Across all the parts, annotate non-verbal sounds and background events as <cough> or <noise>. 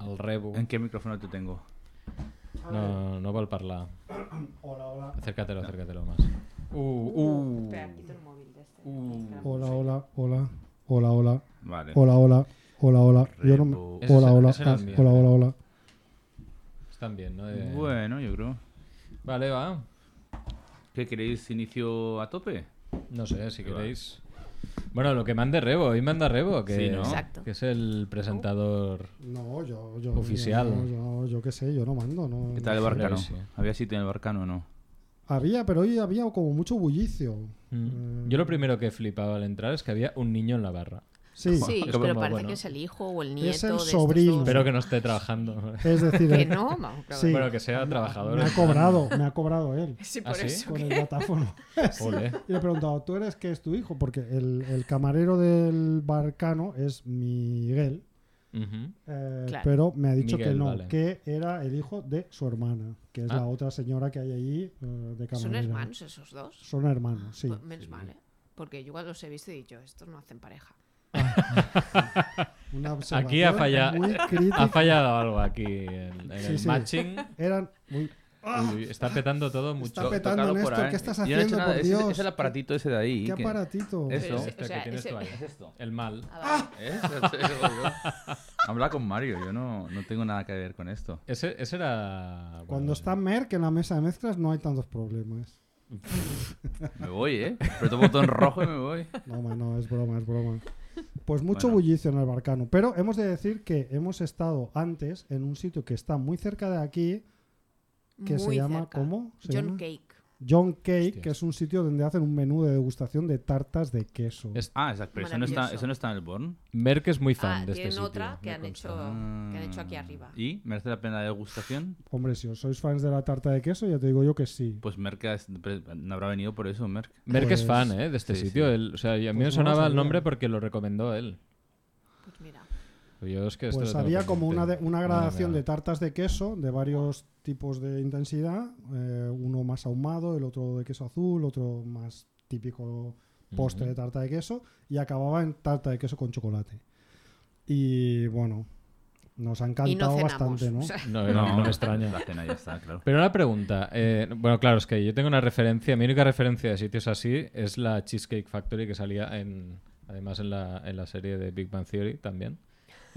El rebo. ¿En qué micrófono te tengo? No, no vol parlar. <clears throat> Hola, hola. Acércatelo, acércatelo más. Uh, uh. Espera, quito el móvil de este. Uh. Hola, hola, hola. Hola, hola. Vale. Hola, hola. Hola, hola. Yo no me- Rebo. Ese Hola, hola. Ah, mío. Hola, hola, hola. Están bien, ¿no? De- Bueno, yo creo. Vale, va. ¿Qué queréis inicio a tope? No sé, si queréis. Bueno, lo que mande Rebo, hoy manda Rebo, que, Sí, ¿no? Exacto. que es el presentador. No, yo, yo. Oficial. Yo, yo, yo qué sé, yo no mando. No, ¿Qué tal el barcano? sí. ¿Había sitio en el barcano o no? Había, pero hoy había como mucho bullicio. Mm. Eh, Yo lo primero que flipaba al entrar es que había un niño en la barra. Sí, pero parece bueno. que es el hijo o el nieto Es el de sobrino. Espero que no esté trabajando. es decir, <laughs> Que eh, no, vamos, claro. Sí. Bueno, que sea trabajador. me ha cobrado, me ha cobrado él <laughs> Sí, ¿Ah, por sí? eso. con el datáfono. <laughs> Ole. Y le he preguntado, ¿tú eres qué es tu hijo? Porque el, el camarero del barcano es Miguel, eh, Claro. pero me ha dicho Miguel, que no, vale. que era el hijo de su hermana, que es Ah. la otra señora que hay allí eh, de ¿Son camarera. hermanos esos dos? Son hermanos, sí. Pues menos mal, ¿eh? Porque yo igual los he visto y he dicho, estos no hacen pareja. Una Aquí ha fallado, muy crítica. ha fallado algo aquí en, en Sí, el sí. matching. Eran muy... Uy, está petando todo mucho. Está petando, Néstor, ahí. ¿qué estás Yo no he haciendo, por Dios? Es el aparatito ese de ahí. ¿Qué que- aparatito? Eso. Pero ese- Este o sea, que tienes ese- tú ahí. Es esto. El mal. Ah. ¿Eh? Habla con Mario, yo no, no tengo nada que ver con esto. Ese, ese era. bueno, Cuando está Merck en la mesa de mezclas no hay tantos problemas. Me voy, ¿eh? Preto botón rojo y me voy. No, ma, no, es broma, es broma. Pues mucho Bueno. bullicio en el Barcano. Pero hemos de decir que hemos estado antes en un sitio que está muy cerca de aquí, que se llama, cerca. ¿cómo? ¿Se John llama? Cake. John Cake, Hostias. que es un sitio donde hacen un menú de degustación de tartas de queso. Es- Ah, exacto. Pero eso no, está, eso no está en el Born. Merck es muy fan Ah, de este tienen sitio. otra que han, hecho, que han hecho aquí arriba. ¿Y? ¿Merece la pena la degustación? Hombre, si os sois fans de la tarta de queso, ya te digo yo que sí. Pues Merck es- no habrá venido por eso, Merck. Merck es Pues- fan, ¿eh? De este Sí, sitio. sí. Él- o sea, y a mí Pues me sonaba el nombre porque lo recomendó él. Pues. Yo es que Pues había como una, de- una gradación de tartas de queso de varios tipos de intensidad. eh, uno más ahumado, el otro de queso azul, otro más típico postre de tarta de queso. Y acababa en tarta de queso con chocolate. Y bueno, nos ha no encantado bastante, ¿no? <laughs> o sea, No, no, no me extraña. La cena ya está, claro. Pero una pregunta. eh, bueno, claro, es que yo tengo una referencia. Mi única referencia de sitios así es la Cheesecake Factory que salía en. Además en la, en la serie de Big Bang Theory también.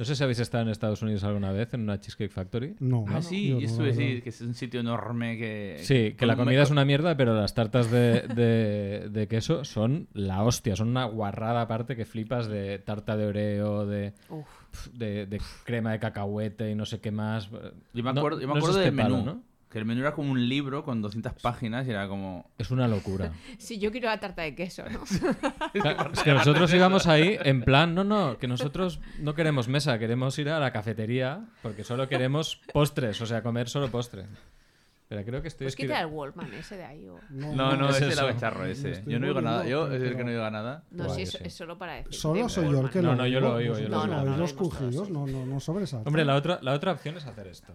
No sé si habéis estado en Estados Unidos alguna vez en una Cheesecake Factory. No, Ah, sí, yo yo no, estuve verdad. que es un sitio enorme que... Sí, que la comida me- es una mierda, pero las tartas de, de- de queso son la hostia. Son una guarrada aparte que flipas de tarta de oreo, de, uf. de, de crema de cacahuete y no sé qué más. Yo me No- acuerdo, yo me no es acuerdo este del palo, menú. ¿no? Que el menú era como un libro con 200 páginas y era como... Es una locura. <laughs> Si yo quiero la tarta de queso, ¿no? <laughs> Claro, es que nosotros íbamos ahí en plan, no, no, que nosotros no queremos mesa, queremos ir a la cafetería porque solo queremos postres, o sea, comer solo postre. Pero creo que estoy Pues quita escribiendo. el Wallman ese de ahí. O... No, no, es ese becharro Me ese. Yo no digo nada. Yo es el que no diga nada. No, sí, es, es solo para decir. Solo soy yo el que No, lo no, yo lo oigo, yo lo Vosotros oigo. no, No, no, los no, no, no, no, no, no sobresaltan. Hombre, la otra, la otra opción es hacer esto.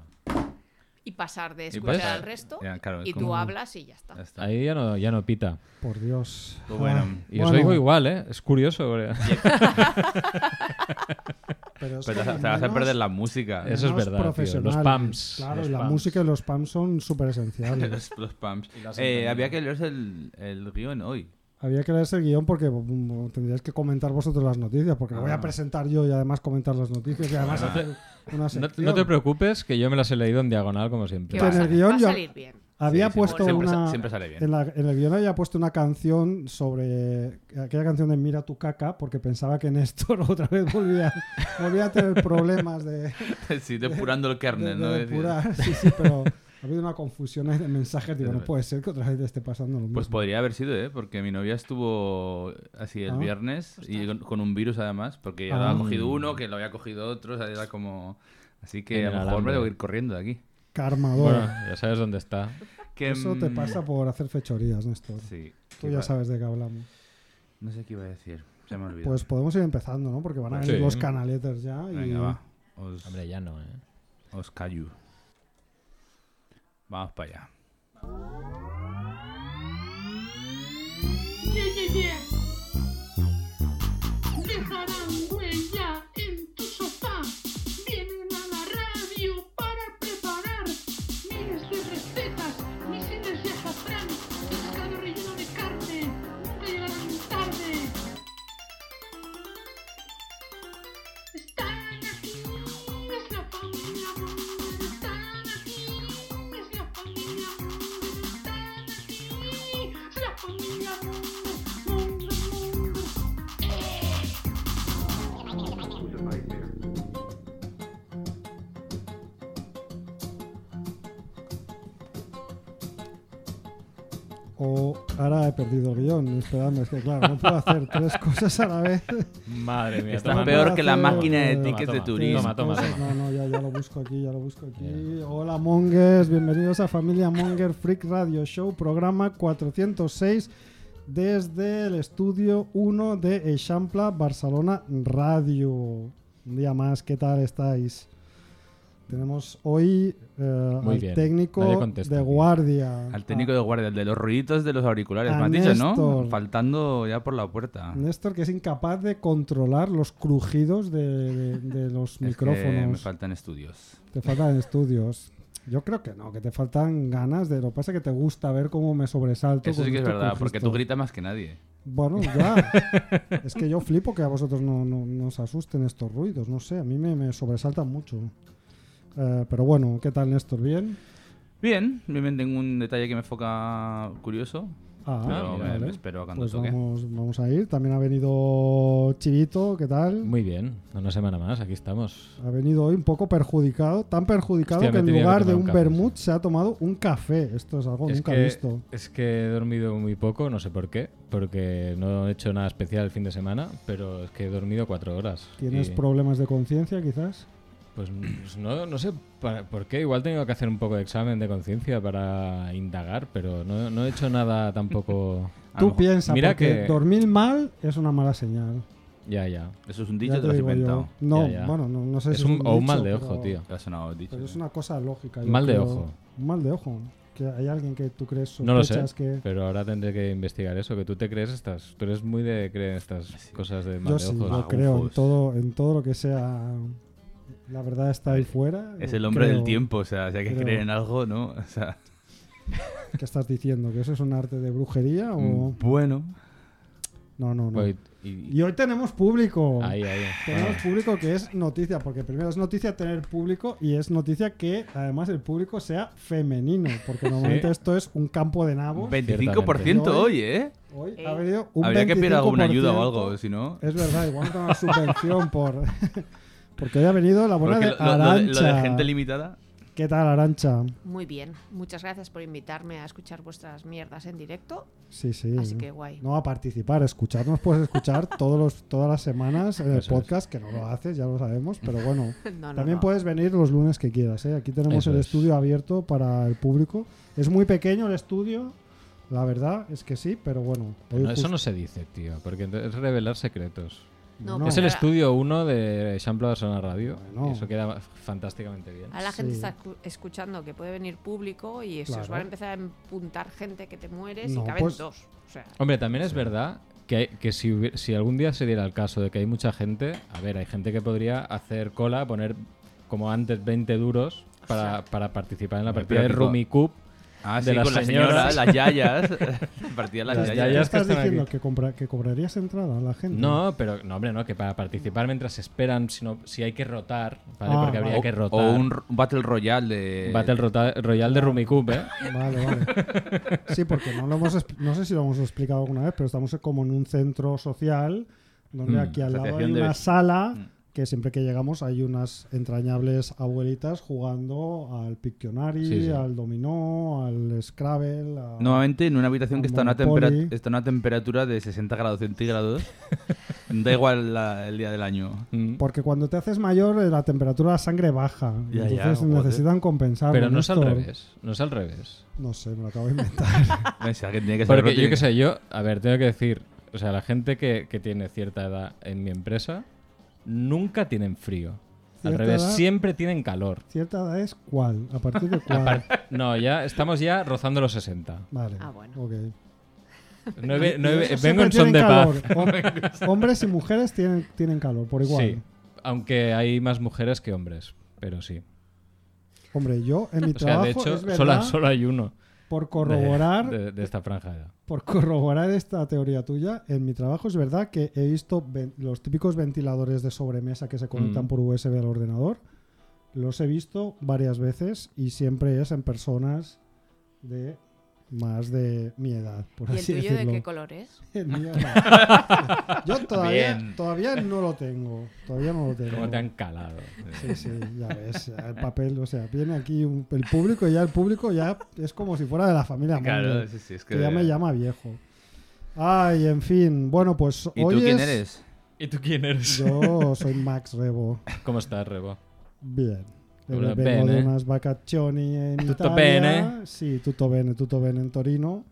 Y pasar de escuchar pasar. al resto. Ya, claro, es y tú hablas y ya está. Ya está. Ahí ya no, ya no pita. Por Dios. Pues bueno. Ah, Y os bueno, oigo igual, ¿eh? Es curioso. <laughs> Pero, es te, vas a perder la música. Eso es verdad, tío. Los pumps. Claro, los la pumps. música y los pumps son súper esenciales. los, <laughs> los pumps. Eh, había que leerse el, el guion hoy. Había que leerse el guion porque mm, tendríais que comentar vosotros las noticias, porque voy Ah. a presentar yo y además comentar las noticias y además una No, no te preocupes, que yo me las he leído en diagonal, como siempre. En el guion va a yo- salir bien. Había puesto siempre, una... sa- siempre sale bien. En, la- en el guion había puesto una canción sobre aquella canción de Mira tu caca, porque pensaba que Néstor <laughs> otra vez volvía, volvía a tener problemas de, <laughs> sí, depurando el de, kernel, ¿no? de Decir, depurar. Sí, sí, pero ha habido una confusión ahí de mensajes. Digo, no puede ser que otra vez te esté pasando lo mismo. Pues podría haber sido, ¿eh? Porque mi novia estuvo así el Ah. viernes y con, con un virus además, porque ya Ah. había cogido uno, que lo había cogido otro, o sea, era como... Así que a lo mejor me alambre. debo ir corriendo de aquí. Karmador. Bueno, ya sabes dónde está. Que, Eso te mm, pasa por hacer fechorías, Néstor. Sí. Tú que ya va- sabes de qué hablamos. No sé qué iba a decir. Se me ha olvidado. Pues podemos ir empezando, ¿no? Porque van a Sí. venir los canaletes ya. Y... Venga, va. Os, Hombre, ya no, ¿eh? os callo. Vamos para allá. Ye, ye, ye. O ahora he perdido el guion. Esperadme, es que claro, no puedo hacer tres <laughs> cosas a la vez. Madre mía. Está peor que la máquina de tickets de turismo. Toma, toma, toma. No, no, ya, ya lo busco aquí, ya lo busco aquí. Hola Mongers, bienvenidos a Familia Monger Freak Radio Show, programa 406 desde el estudio 1 de Eixample Barcelona Radio. Un día más, ¿qué tal estáis? Tenemos hoy eh, Muy al bien. técnico contesta de guardia. Al técnico de guardia, el de los ruiditos de los auriculares. A Me has dicho, ¿no? Néstor. Faltando ya por la puerta. Néstor, que es incapaz de controlar los crujidos de, de- de <laughs> los Es que micrófonos. me faltan estudios. Te faltan estudios. Yo creo que no, que te faltan ganas de. Lo que pasa es que te gusta ver cómo me sobresalto. Eso sí que es esto, verdad, porque tú gritas más que nadie. Bueno, <laughs> ya. es que yo flipo que a vosotros no, no, no os asusten estos ruidos. No sé, a mí me, me sobresaltan mucho. Eh, pero bueno, ¿qué tal, Néstor? ¿Bien? Bien, bien, tengo un detalle que me enfoca curioso. Ah, pero mira, me, vale. me espero a cuando Pues toque. vamos, vamos a ir. También ha venido Chivito, ¿qué tal? Muy bien. Una semana más, aquí estamos. Ha venido hoy un poco perjudicado, tan perjudicado Hostia, que en tenía que lugar de un vermut se ha tomado un café. Esto es algo Es nunca que, visto. es que he dormido muy poco, no sé por qué, porque no he hecho nada especial el fin de semana, pero es que he dormido cuatro horas. ¿Tienes Y, problemas de conciencia, quizás? Pues, pues no, no sé para- por qué, igual tengo que hacer un poco de examen de conciencia para indagar, pero no, no he hecho nada tampoco... <laughs> Tú piensas, Mira porque que- dormir mal es una mala señal. Ya, ya. Eso es un Ya dicho, te te lo has yo. inventado. No, Ya, ya. bueno, no, no sé Es si un- es un o un dicho, mal de pero- ojo, tío. Sonado dicho. Pero es sí. una cosa lógica. yo Mal de creo. ojo. Un mal de ojo. Que hay alguien que tú crees No lo sé, sospechas que... pero ahora tendré que investigar eso, que tú te crees estas... Tú eres muy de creer estas Sí. cosas de mal Yo de sí, ojos. yo Ah, creo en todo, en todo lo que sea... La verdad está ahí fuera. Es el hombre del tiempo, o sea, si hay que creo- creer en algo, ¿no? O sea, ¿Qué estás diciendo? ¿Que eso es un arte de brujería o...? mm, bueno. No, no, no. Pues, y- Y hoy tenemos público. ahí, ahí. Tenemos Ah. público que es noticia, porque primero es noticia tener público y es noticia que además el público sea femenino, porque <laughs> normalmente esto es un campo de nabos. 25% Yo- hoy, ¿eh? Hoy Eh. ha venido un Habría que pedir alguna ayuda o 25%. algo, si no. Es verdad, igual una subvención por... <laughs> porque hoy ha venido la buena de lo, lo- lo de, lo de Arancha. gente limitada. ¿Qué tal, Arancha? Muy bien. Muchas gracias por invitarme a escuchar vuestras mierdas en directo. Sí, sí. Así que guay. No a participar, escucharnos puedes escuchar <laughs> todos los, todas las semanas en el Eso es. podcast, que no lo haces, ya lo sabemos, pero bueno. <laughs> No, no, También no. puedes venir los lunes que quieras. ¿eh? Aquí tenemos Eso el es. estudio abierto para el público. Es muy pequeño el estudio, la verdad es que sí, pero bueno. eso justo- no se dice, tío, porque es revelar secretos. No, No. Es el Ahora- estudio 1 de Eixample Barcelona Radio. Bueno. y eso queda fantásticamente bien. A la gente Sí. está escu- escuchando que puede venir público y se os Claro. va a empezar a empuntar gente que te mueres No, y caben pues- dos. O sea, Hombre, también es verdad que, hay- que si, si algún día se diera el caso de que hay mucha gente, a ver, hay gente que podría hacer cola, poner como antes 20 duros para, para participar en la partida de tipo- Rumicup. Ah, De sí, las con las señoras. señoras, las yayas. <laughs> Partían las Las yayas. ¿Qué yayas que estás diciendo? aquí. ¿Que, compra- ¿Que cobrarías entrada a la gente? No, pero no, hombre, no, que para participar mientras esperan, si, no- si hay que rotar, ¿vale? Ah, porque habría O, que o rotar. un, r- un Battle Royale de. Battle Royale de Rumicup, ¿eh? <laughs> Vale, vale. Sí, porque no lo hemos no sé si lo hemos explicado alguna vez, pero estamos como en un centro social donde Mm, aquí al lado hay de una sala Mm. Que siempre que llegamos hay unas entrañables abuelitas jugando al Pictionary, Sí, sí. al dominó, al Scrabble. a- Nuevamente en una habitación que está a, una Monopoly. tempera- está a una temperatura de 60 grados centígrados. <laughs> da igual la- el día del año. Mm. Porque cuando te haces mayor eh, la temperatura de la sangre baja. Ya, entonces ya, necesitan compensar. Pero no es al revés, no es al revés. No sé, me lo acabo de inventar. <laughs> No sé, alguien tiene que saberlo, Porque yo qué sé, yo, a ver, tengo que decir, o sea, la gente que, que tiene cierta edad en mi empresa nunca tienen frío. Al revés, edad- siempre tienen calor. ¿Cierta edad es cuál? ¿A partir de <laughs> cuál? No, ya estamos ya rozando los 60. Vale. Ah, bueno. ok. Nueve- nueve- vengo en son de paz. calor. Hom- <laughs> Hombres y mujeres tienen, tienen calor, por igual. Sí, aunque hay más mujeres que hombres, pero sí. Hombre, yo en mi O sea, trabajo de hecho, es verdad, solo, solo hay uno por corroborar, de, de esta franja de edad. por corroborar esta teoría tuya, en mi trabajo es verdad que he visto los típicos ventiladores de sobremesa que se conectan Mm. por USB al ordenador. Los he visto varias veces y siempre es en personas de más de mi edad, por ¿Y el tuyo decirlo. de qué color es? <laughs> El mío no. <laughs> Yo todavía, Bien. todavía no lo tengo. Todavía no lo tengo. ¿Cómo te han calado? Sí, sí, ya ves, el papel, o sea, viene aquí un- el público y ya el público ya es como si fuera de la familia Claro, sí, sí, es que que... ya me llama viejo. Ay, en fin, bueno, pues ¿Y hoy tú quién es- eres? ¿Y tú quién eres? Yo soy Max Rebo. ¿Cómo estás, Rebo? Bien. Tutto Vengo de bene. unas vacaciones en Tutto Italia. bene. Sí, tutto bene, tutto bene en Torino.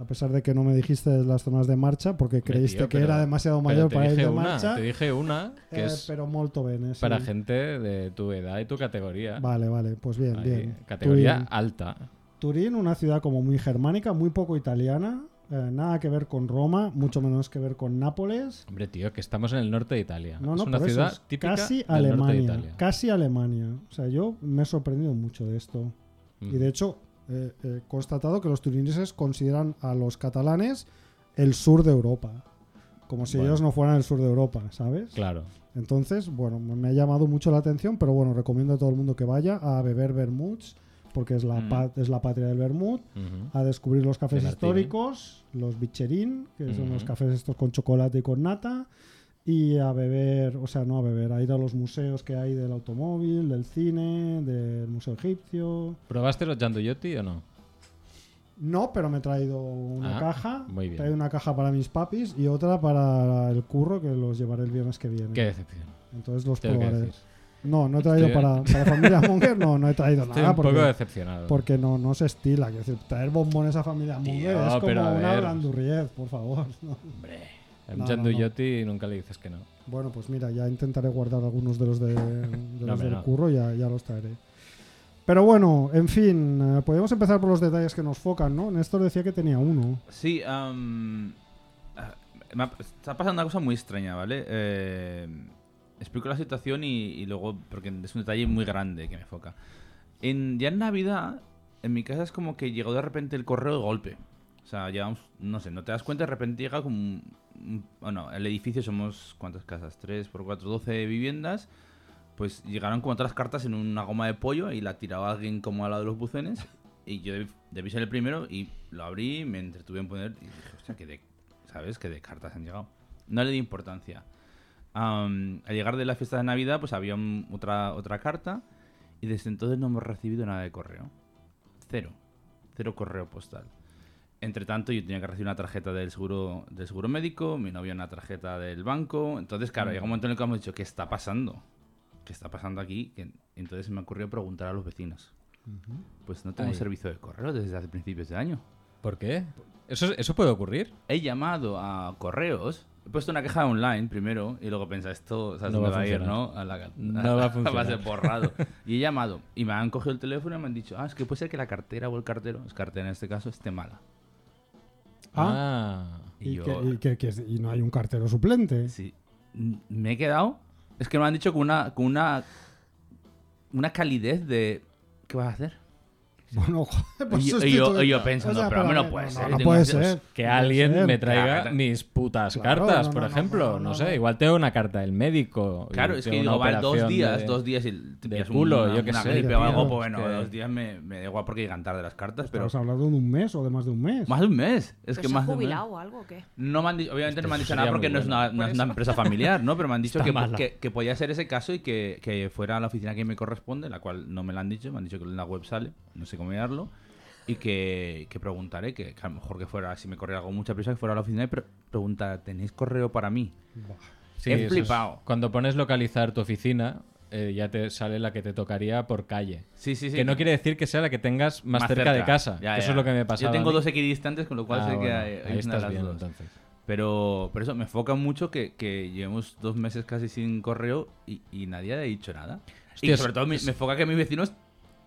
A pesar de que no me dijiste las zonas de marcha porque creíste tío, que pero- era demasiado mayor para ir de una, marcha. Te dije una que eh, es pero molto bene. sí. para gente de tu edad y tu categoría. Vale, vale, pues bien, Ahí, bien. Categoría Turín. alta. Turín, una ciudad como muy germánica, muy poco italiana, eh, nada que ver con Roma, mucho menos que ver con Nápoles. Hombre, tío, que estamos en el norte de Italia. No, es no, una por eso ciudad es típica casi del norte de Italia. casi Alemania. O sea, yo me he sorprendido mucho de esto. Mm. Y de hecho, eh, he constatado que los turineses consideran a los catalanes el sur de Europa. Como si Bueno. ellos no fueran el sur de Europa, ¿sabes? Claro. Entonces, bueno, me me ha llamado mucho la atención, pero bueno, recomiendo a todo el mundo que vaya a beber vermuts, porque es la, Mm. pa- es la patria del vermut, Ujú. a descubrir los cafés De históricos, los bicherín, que son los cafés estos con chocolate y con nata, y a beber, o sea, no a beber, a ir a los museos que hay del automóvil, del cine, del museo egipcio. ¿Probaste los Gianduiotti o no? No, pero me he traído una Ah, caja. muy bien. He traído una caja para mis papis y otra para el curro que los llevaré el viernes que viene. Qué decepción. Entonces los Tengo probaré. No, no he traído Estoy- para, para familia <laughs> Munger, no, no he traído Estoy nada un poco porque, decepcionado. porque no, no se estila. Quiero decir, traer bombones a familia Munger es como pero a una ver. blandurriez, por favor. <laughs> ¿no? Hombre, No, un no, nunca le dices que no. Bueno, pues mira, ya intentaré guardar algunos de los, de, de los hombre, del no. curro, ya, ya los traeré. Pero bueno, en fin, eh, podemos empezar por los detalles que nos focan, ¿no? Néstor decía que tenía uno. Sí, am, ah, me ha- está pasando una cosa muy extraña, ¿vale? Eh, explico la situación y, y luego, porque es un detalle muy grande que me foca. En, ya en Navidad, en mi casa es como que llegó de repente el correo de golpe. O sea, llevamos, no sé, no te das cuenta, de repente llega como... Bueno, el edificio somos, ¿cuántas casas? 3 por 4, 12 viviendas. Pues llegaron como las cartas en una goma de pollo y la tiraba alguien como al lado de los bucenes. Y yo deb- debí ser el primero y lo abrí, me entretuve en poner y dije, hostia, que de, ¿sabes? Que de cartas han llegado. No le di importancia. Al llegar de la fiesta de Navidad, pues había un- otra, otra carta y desde entonces no hemos recibido nada de correo. Cero. Cero correo postal. Entre tanto, yo tenía que recibir una tarjeta del seguro, del seguro médico, mi novia una tarjeta del banco. Entonces, claro, llega un momento en el que hemos dicho, ¿qué está pasando? ¿Qué está pasando aquí? Que- entonces se me ocurrió preguntar a los vecinos. Pues no tengo Ahí. servicio de correo desde hace principios de año. ¿Por qué? ¿Eso, ¿Eso puede ocurrir? He llamado a correos, he puesto una queja online primero y luego pensé, esto ¿sabes No va a va a ir. ¿no? A la, No <laughs> va a funcionar. base borrado. <laughs> Y he llamado y me han cogido el teléfono y me han dicho, ah, es que puede ser que la cartera o el cartero, es cartera en este caso, esté mala. Ah. Y, y, yo, que, y que- no hay un cartero suplente. sí, me he quedado, es que me han dicho con una, con una, una calidez de, ¿qué vas a hacer? <laughs> Bueno, joder, pues y, yo- y yo, todo- y yo pensando, O sea, pero pero no, puede no, ser. no, puede que- ser. Que alguien ser. me traiga Claro. mis putas Claro, cartas, no, por ejemplo. no, No, no, sé, no. igual tengo una carta del médico. Claro, es que digo, vale, dos días, de- dos días y te de culo, una, yo qué una sé, gripe tío, o algo, es pues bueno, que- dos días me, me da igual porque llegan tarde las cartas, pero Estamos hablando de un mes o de más de un mes. más de un mes. Es ¿Pero que más ha de un mes. jubilado o algo o qué? No me han di- obviamente no me han dicho nada porque no es una, empresa familiar, ¿no? Pero me han <laughs> dicho que, que, que podía ser ese caso y que, que fuera a la oficina que me corresponde, la cual no me la han dicho, me han dicho que en la web sale, no sé mirarlo, y que, que preguntaré, que, que a lo mejor que fuera, si me corría algo mucha prisa, que fuera a la oficina y pre- preguntar, ¿tenéis correo para mí? Sí, He eso es- flipado. Cuando pones localizar tu oficina, eh, ya te sale la que te tocaría por calle. Sí, sí, sí. Que no quiere decir que sea la que tengas más, cerca, de casa. Ya, Eso ya. es lo que me pasa. Yo tengo dos equidistantes, con lo cual sé que hay, hay ahí estás las bien, dos. entonces. Pero, pero eso, me enfoca mucho que, que llevemos dos meses casi sin correo y, y nadie ha dicho nada. Hostia, y sobre todo es- me enfoca que mis vecinos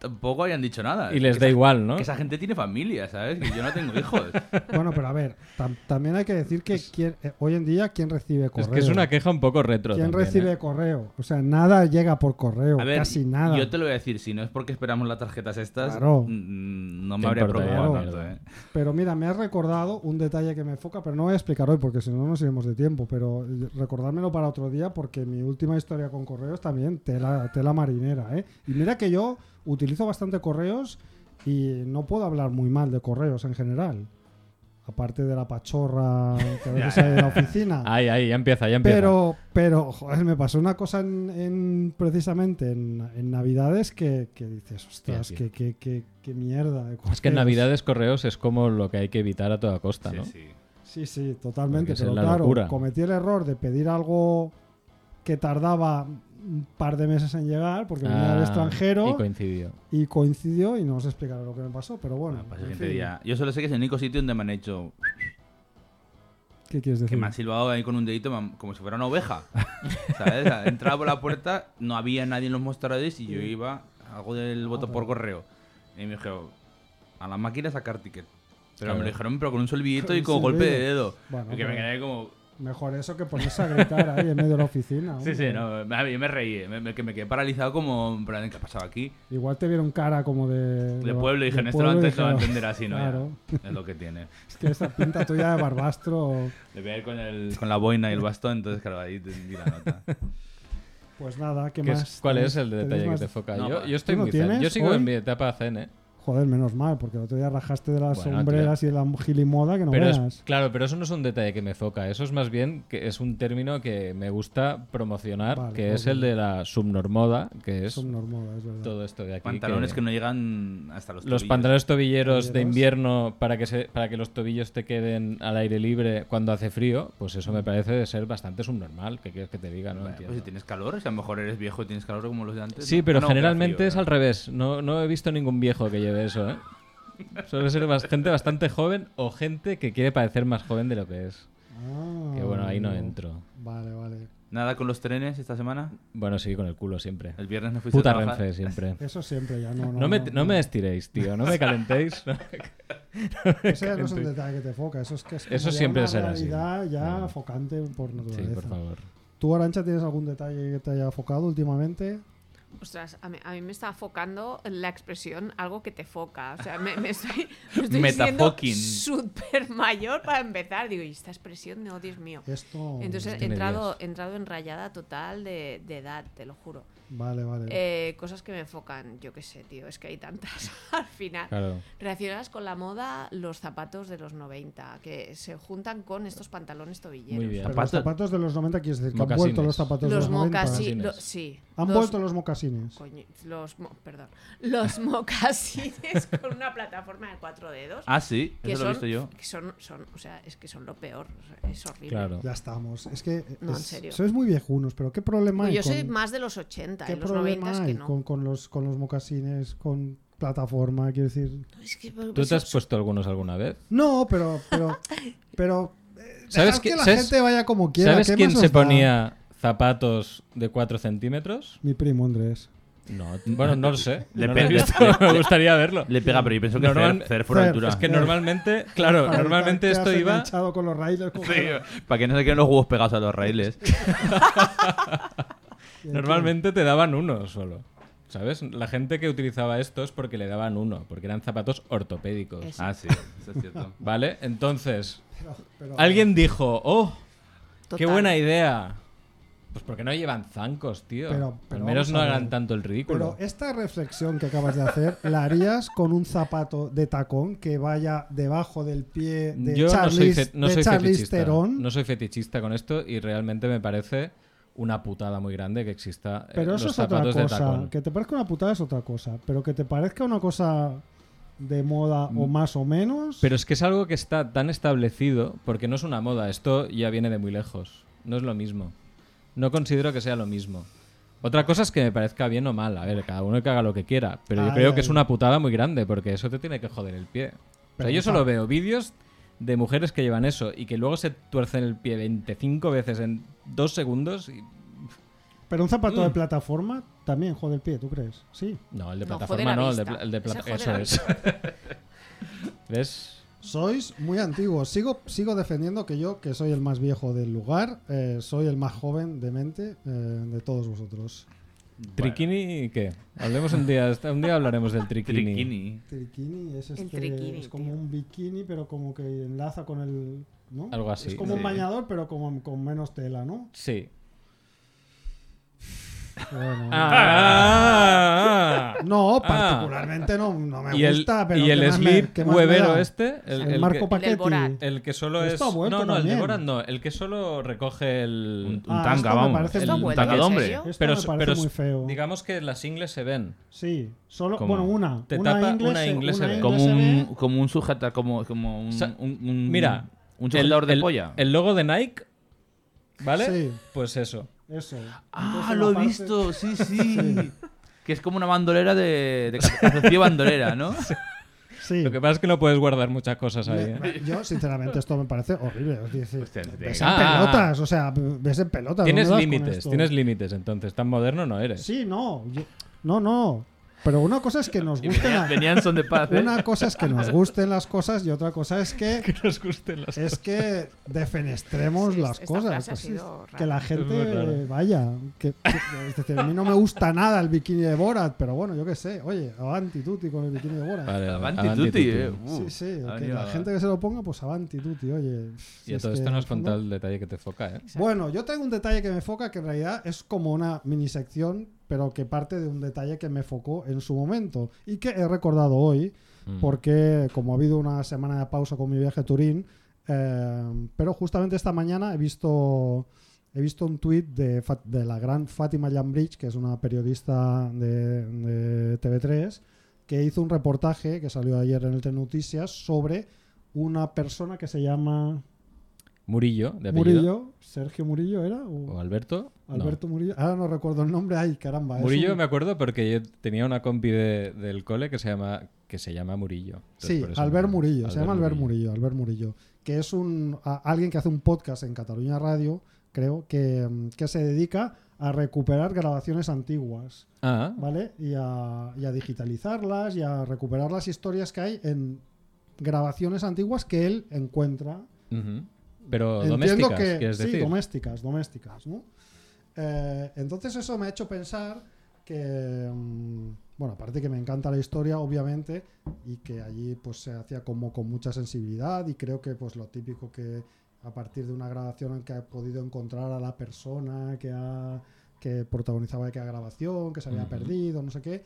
tampoco hayan dicho nada. Y les Que da esa- igual, ¿no? Que esa gente tiene familia, ¿sabes? Que yo no tengo hijos. <laughs> Bueno, pero a ver, tam- también hay que decir que eh, hoy en día, ¿quién recibe correo? Es que es una queja un poco retro. ¿Quién también, recibe ¿eh? correo? O sea, nada llega por correo, A ver, casi nada. yo te lo voy a decir, si no es porque esperamos las tarjetas estas, Claro. no me habría preocupado una tanto. ¿eh? Pero mira, me has recordado un detalle que me enfoca, pero no voy a explicar hoy porque si no nos iremos de tiempo. Pero eh, recordármelo para otro día porque mi última historia con correos también tela, tela marinera. ¿eh? Y mira que yo utilizo bastante correos y no puedo hablar muy mal de correos en general. Aparte de la pachorra que a <laughs> veces hay en la oficina. Ahí, ahí, ya empieza, ya empieza. Pero, pero, joder, me pasó una cosa en, en- precisamente en, en Navidades que, que dices, ostras, tío. qué, qué, qué, qué mierda. de es que en correos". Navidades correos es como lo que hay que evitar a toda costa, Sí, ¿no? sí. Sí, sí, totalmente. Pero la claro, locura. cometí el error de pedir algo que tardaba un par de meses en llegar porque venía del Ah, extranjero Y coincidió. y coincidió y no os explicaré lo que me pasó, pero bueno. Bueno, pues el en siguiente fin, día. Yo solo sé que es el único sitio donde me han hecho. ¿Qué quieres Que decir? me han silbado ahí con un dedito han- como si fuera una oveja. <laughs> ¿Sabes? Entraba por la puerta, no había nadie en los mostradores y yo iba, hago del voto por correo. Y me dijeron, a la máquina sacar ticket. Pero me lo dijeron, pero con un solvillito Con y con golpe de dedo. Bueno, y que me quedé como. Mejor eso que ponerse a gritar ahí en medio de la oficina. Sí, sí, no, me, yo me reí, me, me- que me quedé paralizado como, en plan, ¿qué ha pasado aquí? Igual te vieron cara como de... De pueblo y dije, de esto lo antes lo va a entender así, ¿no? Ya, Claro. es lo que tiene. <laughs> Es que esa pinta tuya de barbastro... Le voy a ir con, el, con la boina y el bastón, entonces, claro, ahí te di la nota. Pues nada, ¿qué ¿Qué más? ¿Cuál ¿Tenéis- es el detalle que más- te foca? No, yo, yo estoy ¿Tú no muy zen. Yo sigo hoy? en mi etapa zen, ¿eh? Joder, menos mal, porque el otro día rajaste de las Bueno, sombreras y de la gilimoda que no Pero es- veas. claro, pero eso no es un detalle que me foca. Eso es más bien que es un término que me gusta promocionar, Vale, que es el de la subnormoda, que es Es subnormoda, es verdad. todo esto de aquí. Pantalones que... no llegan hasta los Los pantalones tobilleros de invierno para que, se, para que los tobillos te queden al aire libre cuando hace frío, pues eso me parece de ser bastante subnormal. ¿Qué quieres que te diga? No entiendo. pues si tienes calor, si a lo mejor eres viejo y tienes calor como los de antes. Sí, ¿no? pero no, generalmente frío, es al revés. No, no he visto ningún viejo que lleve eso, ¿eh? Suele ser bas- gente bastante joven o gente que quiere parecer más joven de lo que es. Ah, Que bueno, ahí no entro. Vale, vale. Nada con los trenes esta semana. Bueno, sí, con el culo siempre. El viernes no fuiste Puta a trabajar. Renfe, siempre. <laughs> Eso siempre ya no. No, No me, no me estiréis, tío. No me calentéis. <laughs> No me Eso ya no es un detalle que te foca. Eso es que es Eso siempre una será así. realidad ya No. focante por Sí, naturaleza. por favor. ¿Tú, Arancha, tienes algún detalle que te haya focado últimamente? Ostras, a mí, a mí me está focando la expresión algo que te foca. O sea, me, me <laughs> estoy, me estoy siendo Metafoking. súper mayor para empezar. Digo, y esta expresión, no, Dios mío. Esto. Entonces ¿Qué he entrado, he entrado en rayada total de, de edad, te lo juro. Vale, vale. Eh, cosas que me enfocan, yo qué sé, tío, es que hay tantas <laughs> al final. Claro. Relacionadas con la moda, los zapatos de los 90, que se juntan con estos pantalones tobilleros. Muy bien. Pero los zapatos de los 90 quieres decir que han Mocasines. vuelto los zapatos de Los los 90. mocasines, Mocasines. sí. Han los- vuelto los mocasines. Coño, los, mo- perdón, los <laughs> mocasines con una plataforma de cuatro dedos. Ah, sí, que eso lo he son, visto yo. que son, son, o sea, es que son lo peor, es horrible. Claro. Ya estamos. Es que. No, en es- serio. Sois muy viejunos, pero ¿qué problema Pues hay? yo soy con- más de los 80, ¿Qué en los problema 90 es hay que no. con, con los, con los mocasines, con plataforma? Quiero decir. Es que, ¿Tú pues, te has son- puesto algunos alguna vez? No, pero. pero, pero eh, ¿Sabes qué- que la sabes- gente vaya como quiera. ¿Sabes ¿qué quién se da? ponía zapatos de 4 centímetros? Mi primo Andrés. No, bueno, no lo <laughs> sé. Le no lo he pega- visto, <laughs> me gustaría verlo. Le pega, pero yo pienso que Normal- Cer, altura. Es que normalmente, claro, normalmente esto iba. con los raíles. Sí, para que no se queden los huevos pegados a los raíles. <laughs> Normalmente te daban uno solo. ¿Sabes? La gente que utilizaba estos porque le daban uno, porque eran zapatos ortopédicos. Eso. Ah, sí, eso es cierto. ¿Vale? Entonces, Pero- pero- alguien dijo, ¡oh! ¡Qué buena idea! Pues porque no llevan zancos, tío. Pero- pero Al menos no hagan tanto el ridículo. Pero esta reflexión que acabas de hacer, ¿la harías con un zapato de tacón que vaya debajo del pie de Yo no soy, no de soy fetichista. Theron? No soy fetichista con esto y realmente me parece una putada muy grande que exista eh, Pero eso los es otra de cosa. tacón. Que te parezca una putada es otra cosa. Pero que te parezca una cosa de moda o más o menos. Pero es que es algo que está tan establecido porque no es una moda. Esto ya viene de muy lejos. No es lo mismo. No considero que sea lo mismo. Otra cosa es que me parezca bien o mal. A ver, cada uno que haga lo que quiera. Pero yo Ay, creo que ay. es una putada muy grande porque eso te tiene que joder el pie. O Pero sea, yo solo veo vídeos de mujeres que llevan eso y que luego se tuercen el pie 25 veces en dos segundos y... Pero un zapato Mm. de plataforma también jode el pie, ¿tú crees? Sí. No, el de No, plataforma la no, el de, vista. pla- el de Ese plata- jode Eso la es. <laughs> ¿Ves? Sois muy antiguos. Sigo, sigo defendiendo que yo, que soy el más viejo del lugar, eh, soy el más joven de mente eh, de todos vosotros. ¿Triquini qué? Hablemos un día, un día hablaremos del triquini. Triquini. Triquini es, El este, triquini, es como tío. un bikini, pero como que enlaza con el. ¿no? Algo así, Es como un bañador, pero como con menos tela, ¿no? Sí. Bueno, Ah, No, No, Ah. particularmente no, no me y el, gusta, pero y ¿qué el me huevero este, el, El, el Marco que, Paquetti. El que solo es. No, no, el de también. Borat no, el que solo recoge el. Un, un Ah, tanga, vamos. parece el, ¿Esto ha un vuelto, tanga de hombre. pero me pero muy feo. digamos que las ingles se ven. Sí, solo, ¿Cómo? bueno, una. Te una tapa una inglés una se ve. inglés Como un, como un sujeta, como, como un, Sa- un- un- Mira, un sujetador el, de el- polla. El logo de Nike, ¿vale? Sí. Pues eso. Eso. ah, lo he parte- visto, <laughs> sí, sí. Que es como una bandolera de, de calzoncillo bandolera, ¿no? <laughs> Sí. Lo que pasa es que no puedes guardar muchas cosas ahí. Me- ¿eh? Yo, sinceramente, esto me parece horrible. Es decir, Hostia, te- ves en Ah. pelotas, o sea, ves en pelotas. Tienes ¿dónde vas con límites, tienes límites, entonces. Tan moderno no eres. Sí, no. yo- no, no. Pero una cosa es que nos gusten venían, la- venían son de paz, ¿eh? una cosa es que nos gusten las cosas y otra cosa es que <laughs> Que nos gusten las es que defenestremos Sí, las cosas. que la gente vaya. Que, que- es decir, a mí no me gusta nada el bikini de Borat, pero bueno, yo qué sé. Oye, avanti tutti con el bikini de Borat. Vale, Avanti avanti tutti, tutti. eh. Sí, Uh, sí, que la gente que se lo ponga, pues avanti tutti, oye. si Y a todo esto en no el has contado el detalle que te foca, ¿eh? Exacto. Bueno, yo traigo un detalle que me foca que en realidad es como una mini sección, pero que parte de un detalle que me focó en su momento y que he recordado hoy, Mm. porque como ha habido una semana de pausa con mi viaje a Turín, eh, pero justamente esta mañana he visto he visto un tuit de, la gran Fátima Llambridge, que es una periodista de, de TV3, que hizo un reportaje que salió ayer en el Noticias sobre una persona que se llama Murillo, de apellido. Murillo, Sergio Murillo era o ¿O Alberto? No. Alberto Murillo. Ahora no recuerdo el nombre, ay caramba. Murillo un- me acuerdo porque yo tenía una compi de- del cole que se llama que se llama Murillo. Entonces, Sí, Albert me- Murillo, se llama Albert Murillo, Albert Murillo, que es un a- alguien que hace un podcast en Cataluña Radio, creo, que, mm, que se dedica a recuperar grabaciones antiguas, Ah, ¿vale? Y a, y a digitalizarlas y a recuperar las historias que hay en grabaciones antiguas que él encuentra. ujú. Pero Entiendo domésticas, que quieres sí, decir. domésticas, domésticas, ¿no? Eh, entonces eso me ha hecho pensar que, mm, bueno, aparte que me encanta la historia, obviamente, y que allí pues se hacía como con mucha sensibilidad y creo que pues lo típico que a partir de una grabación en que ha podido encontrar a la persona que ha que protagonizaba aquella grabación, que se había Ujú. perdido, no sé qué.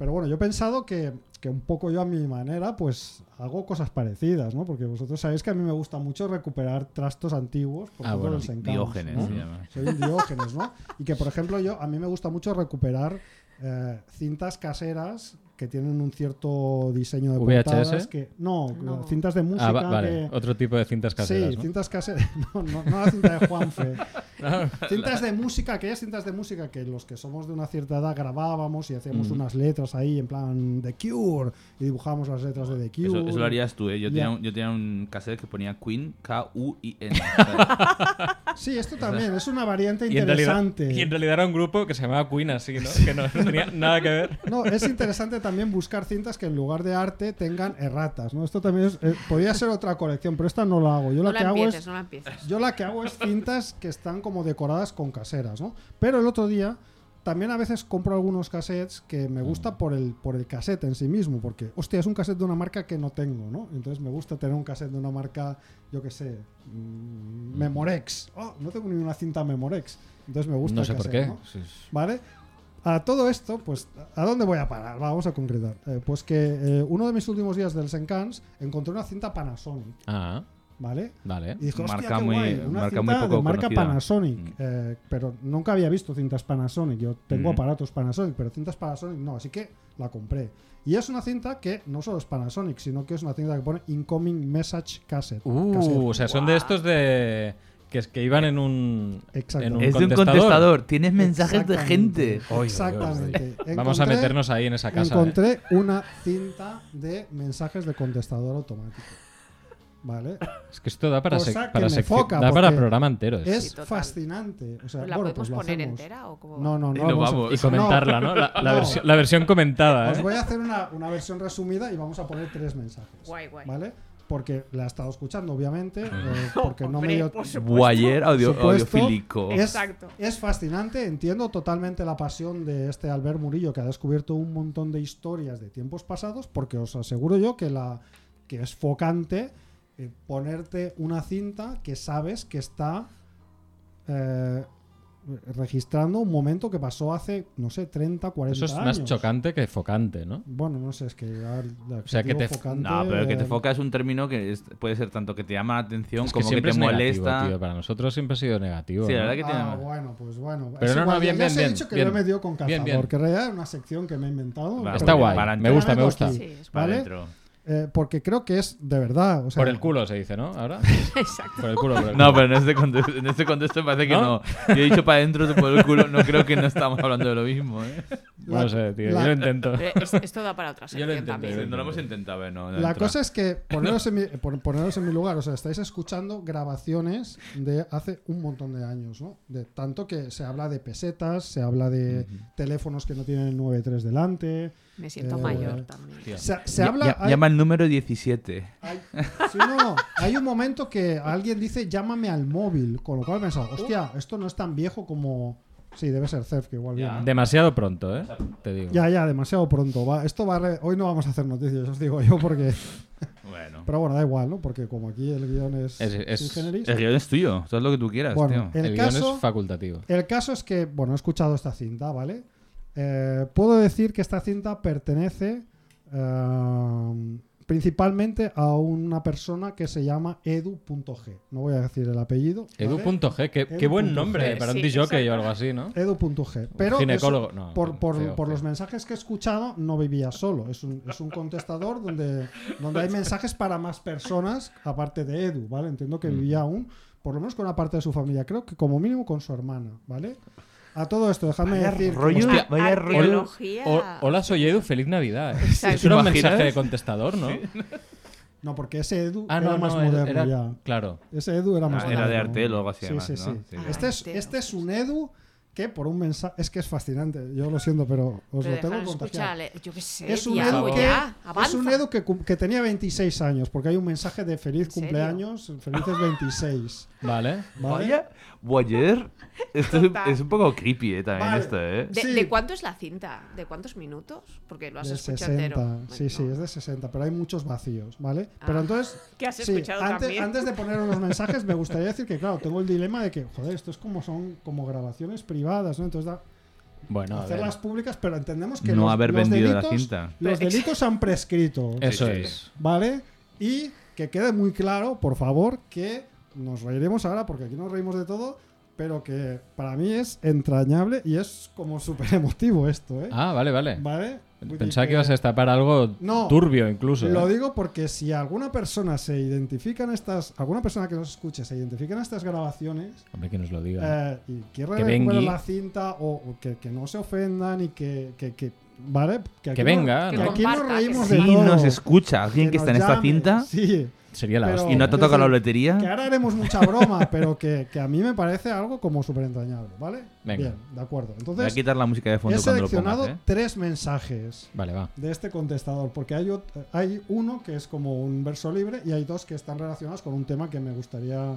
Pero bueno, yo he pensado que, que un poco yo a mi manera, pues hago cosas parecidas, ¿no? Porque vosotros sabéis que a mí me gusta mucho recuperar trastos antiguos por Ah, bueno, los encantos, Diógenes ¿no? se llama. Soy un diógenes, ¿no? Y que, por ejemplo, yo a mí me gusta mucho recuperar eh, cintas caseras que tienen un cierto diseño de VHS? portadas que no, No. cintas de música Ah, va- vale, que- otro tipo de cintas caseras, sí, ¿no? cintas caseras, <laughs> no, no, no la cinta de Juanfe. <laughs> Ah, Cintas de música, aquellas cintas de música que los que somos de una cierta edad grabábamos y hacíamos Mm. unas letras ahí en plan The Cure y dibujábamos las letras de The Cure. Eso, eso lo harías tú, ¿eh? Yo, Ya. tenía un, yo tenía un cassette que ponía Queen, K-U-I-N. <laughs> Sí, esto también es una variante y, en realidad, interesante. y en realidad era un grupo que se llamaba Queen así, ¿no? Que no, no tenía nada que ver. No, es interesante también buscar cintas que en lugar de arte tengan erratas, ¿no? Esto también es, eh, podría ser otra colección, pero esta no la hago. Yo No la que hago es no yo la que hago es cintas que están como decoradas con caseras, ¿no? Pero el otro día también a veces compro algunos cassettes que me gusta por el, por el cassette en sí mismo, porque, hostia, es un cassette de una marca que no tengo, ¿no? Entonces me gusta tener un cassette de una marca, yo qué sé, mm, Memorex. Oh, no tengo ni una cinta Memorex. Entonces me gusta No el sé por cassette, qué. ¿no? Sí, sí. ¿Vale? A todo esto, pues, ¿a dónde voy a parar? Vamos a concretar. Eh, pues que eh, uno de mis últimos días del Sencans encontré una cinta Panasonic, Ah, ¿vale? vale. Y dije, Marca qué muy- guay, una marca cinta muy poco de marca conocida. Panasonic. Mm. eh, pero nunca había visto cintas Panasonic. Yo tengo Mm. aparatos Panasonic, pero cintas Panasonic no, así que la compré. Y es una cinta que no solo es Panasonic, sino que es una cinta que pone Incoming Message Cassette. Uh, Cassette. o sea, son de estos de que, es que iban en un, Exacto. en un es de un contestador. Tienes mensajes de gente. Oy, oy, oy, oy. Exactamente. Vamos a meternos ahí en esa casa. ¿eh? Encontré una cinta de mensajes de contestador automático. ¿Vale? Es que esto da para, Cosa sec- que para foca, da para programa entero. es- Sí, fascinante. O sea, ¿La bueno, podemos pues poner hacemos. entera o cómo? No, no, no. vamos a-. Y comentarla, ¿no? La, la No. versión, la versión comentada. Os ¿eh? voy a hacer una, una versión resumida y vamos a poner tres mensajes. Guay, guay. ¿Vale? Porque la he estado escuchando, obviamente. eh, <laughs> porque no me dio. Guayer audio, Supuesto. audiofílico. Es, Exacto. es fascinante, entiendo totalmente la pasión de este Albert Murillo que ha descubierto un montón de historias de tiempos pasados, porque os aseguro yo que, la, que es focante eh, ponerte una cinta que sabes que está eh, registrando un momento que pasó hace, no sé, 30, 40 Eso es años. más chocante que focante, ¿no? Bueno, no sé, es que O sea, que te- focante, No, pero que te foca es un término que es- puede ser tanto que te llama la atención Es que como que, siempre te es negativo, molesta. tío. Para nosotros siempre ha sido negativo. Sí, la ¿no? verdad que tiene. Ah, bueno, pues bueno. Pero Es no, no, igual, bien, ya bien, os he bien, dicho que bien. lo he metido con Bien, cazador, bien. que en realidad es una sección que me he inventado. Está guay. Me gusta, me gusta. Sí, es Para ¿vale? adentro. Eh, porque creo que es de verdad. o sea, Por el culo se dice, ¿no? Ahora. <laughs> Exacto. Por el culo. por el No, pero en este contexto, en este contexto parece que ¿No? no. Yo he dicho para adentro de por el culo, no creo que no estamos hablando de lo mismo, ¿eh? la- No sé, tío. la- Yo lo intento. Eh, es- esto da para otra Yo lo intento, también. No lo hemos intentado, ¿eh? No, no La entra. cosa es que <laughs> poneros en, mi, pon- poneros en mi lugar, o sea, estáis escuchando grabaciones de hace un montón de años, ¿no? De tanto que se habla de pesetas, se habla de teléfonos que no tienen el 93 delante. Me siento Eh, mayor también. Tío. Se, se Ya- habla. ya- hay- Llama el número 17. hay- sí, no, hay un momento que alguien dice llámame al móvil, con lo cual he pensado, hostia, esto no es tan viejo como. Sí, debe ser Cerf, que igual viene. Demasiado pronto, ¿eh? Te digo. Ya, ya, demasiado pronto. Va. Esto va a re- Hoy no vamos a hacer noticias, os digo yo, porque. <laughs> Bueno. Pero bueno, da igual, ¿no? Porque como aquí el guion es. Es-. El guion es tuyo, haz lo que tú quieras, Bueno, tío. el El guion es facultativo. El caso es que, bueno, he escuchado esta cinta, ¿vale? Eh, puedo decir que esta cinta pertenece eh, principalmente a una persona que se llama edu.g. No voy a decir el apellido. ¿vale? Edu.g, qué, qué buen nombre para un Sí, disjockey o exacto. algo así, ¿no? Edu.g. Pero ginecólogo, eso, no, por, por- feo, por feo. los mensajes que he escuchado, no vivía solo. Es un, es un contestador donde, donde hay mensajes para más personas, aparte de Edu, ¿vale? Entiendo que vivía aún, por lo menos con una parte de su familia. Creo que como mínimo con su hermana, ¿vale? A todo esto, dejadme Vaya decir... rollo, Hostia, vaya rollo. Hola, soy Edu, feliz Navidad. ¿eh? Era un mensaje de contestador, ¿no? No, porque ese Edu Ah, era no, más no, era- moderno era- ya. Claro. Ese Edu era más Ah, era de moderno. Artel o algo así, Sí, además, sí, ¿no? sí. Sí. Este, es, este es un Edu que por un mensaje... Es que es fascinante, yo lo siento, pero os Pero lo tengo yo qué sé, Es un, di Edu que, ya, es un Edu que, que tenía 26 años, porque hay un mensaje de feliz cumpleaños, felices 26. <laughs> Vale. ¿vale? Vaya, Boyer. Esto es, es un poco creepy eh, también Vale. esto, ¿eh? ¿De, Sí. de cuánto es la cinta? ¿De cuántos minutos? Porque lo has De escuchado 60, entero. sí, Bueno, sí, es de 60, pero hay muchos vacíos, ¿vale? Ah. Pero entonces, <laughs> ¿Qué has sí, escuchado antes, también? antes de poner unos <laughs> mensajes, me gustaría decir que, claro, tengo el dilema de que, joder, esto es como son como grabaciones privadas, ¿no? Entonces, da, Bueno, hacerlas públicas, pero entendemos que No los, haber los vendido la delitos, cinta. los delitos han prescrito, Eso sí. es. ¿vale? Y que quede muy claro, por favor, que nos reiremos ahora, porque aquí nos reímos de todo, pero que para mí es entrañable y es como súper emotivo esto, ¿eh? Ah, vale, vale. ¿Vale? Pensaba que ibas a destapar algo No. turbio incluso. Lo ¿eh? digo porque si alguna persona se identifica en estas, alguna persona que nos escuche se identifica en estas grabaciones Hombre, que nos lo diga. eh, y quiere Que vengui. la cinta o, o que, que no se ofendan y que, que, que- ¿vale? aquí Que no- venga, que ¿no? aquí nos reímos que de Si todo. nos escucha alguien que, está en esta llame, cinta Sí, Sería la pero- hostia. y no te toca la lotería, que ahora haremos mucha broma, <laughs> pero que, que a mí me parece algo como súper entrañable, ¿vale? Venga. Bien, de acuerdo. voy a Entonces, quitar la música de he fondo lo seleccionado pongas, ¿eh? tres mensajes Vale, va. de este contestador, porque hay, hay uno que es como un verso libre y hay dos que están relacionados con un tema que me gustaría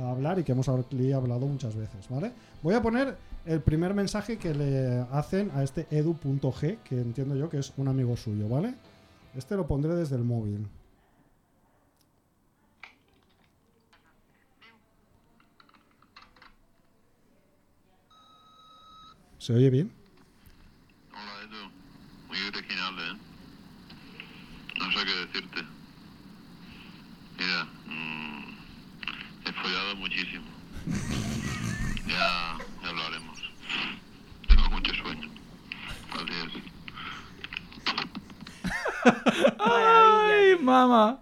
hablar y que hemos hablado muchas veces, ¿vale? Voy a poner el primer mensaje que le hacen a este edu.g, que entiendo yo que es un amigo suyo, ¿vale? Este lo pondré desde el móvil. ¿Se oye bien? Hola Edu, muy original, ¿eh? No sé qué decirte. Mira, mm, he follado muchísimo. <laughs> Ya, ya lo haremos. Tengo mucho sueño. Adiós. <laughs> ¡Ay, mamá!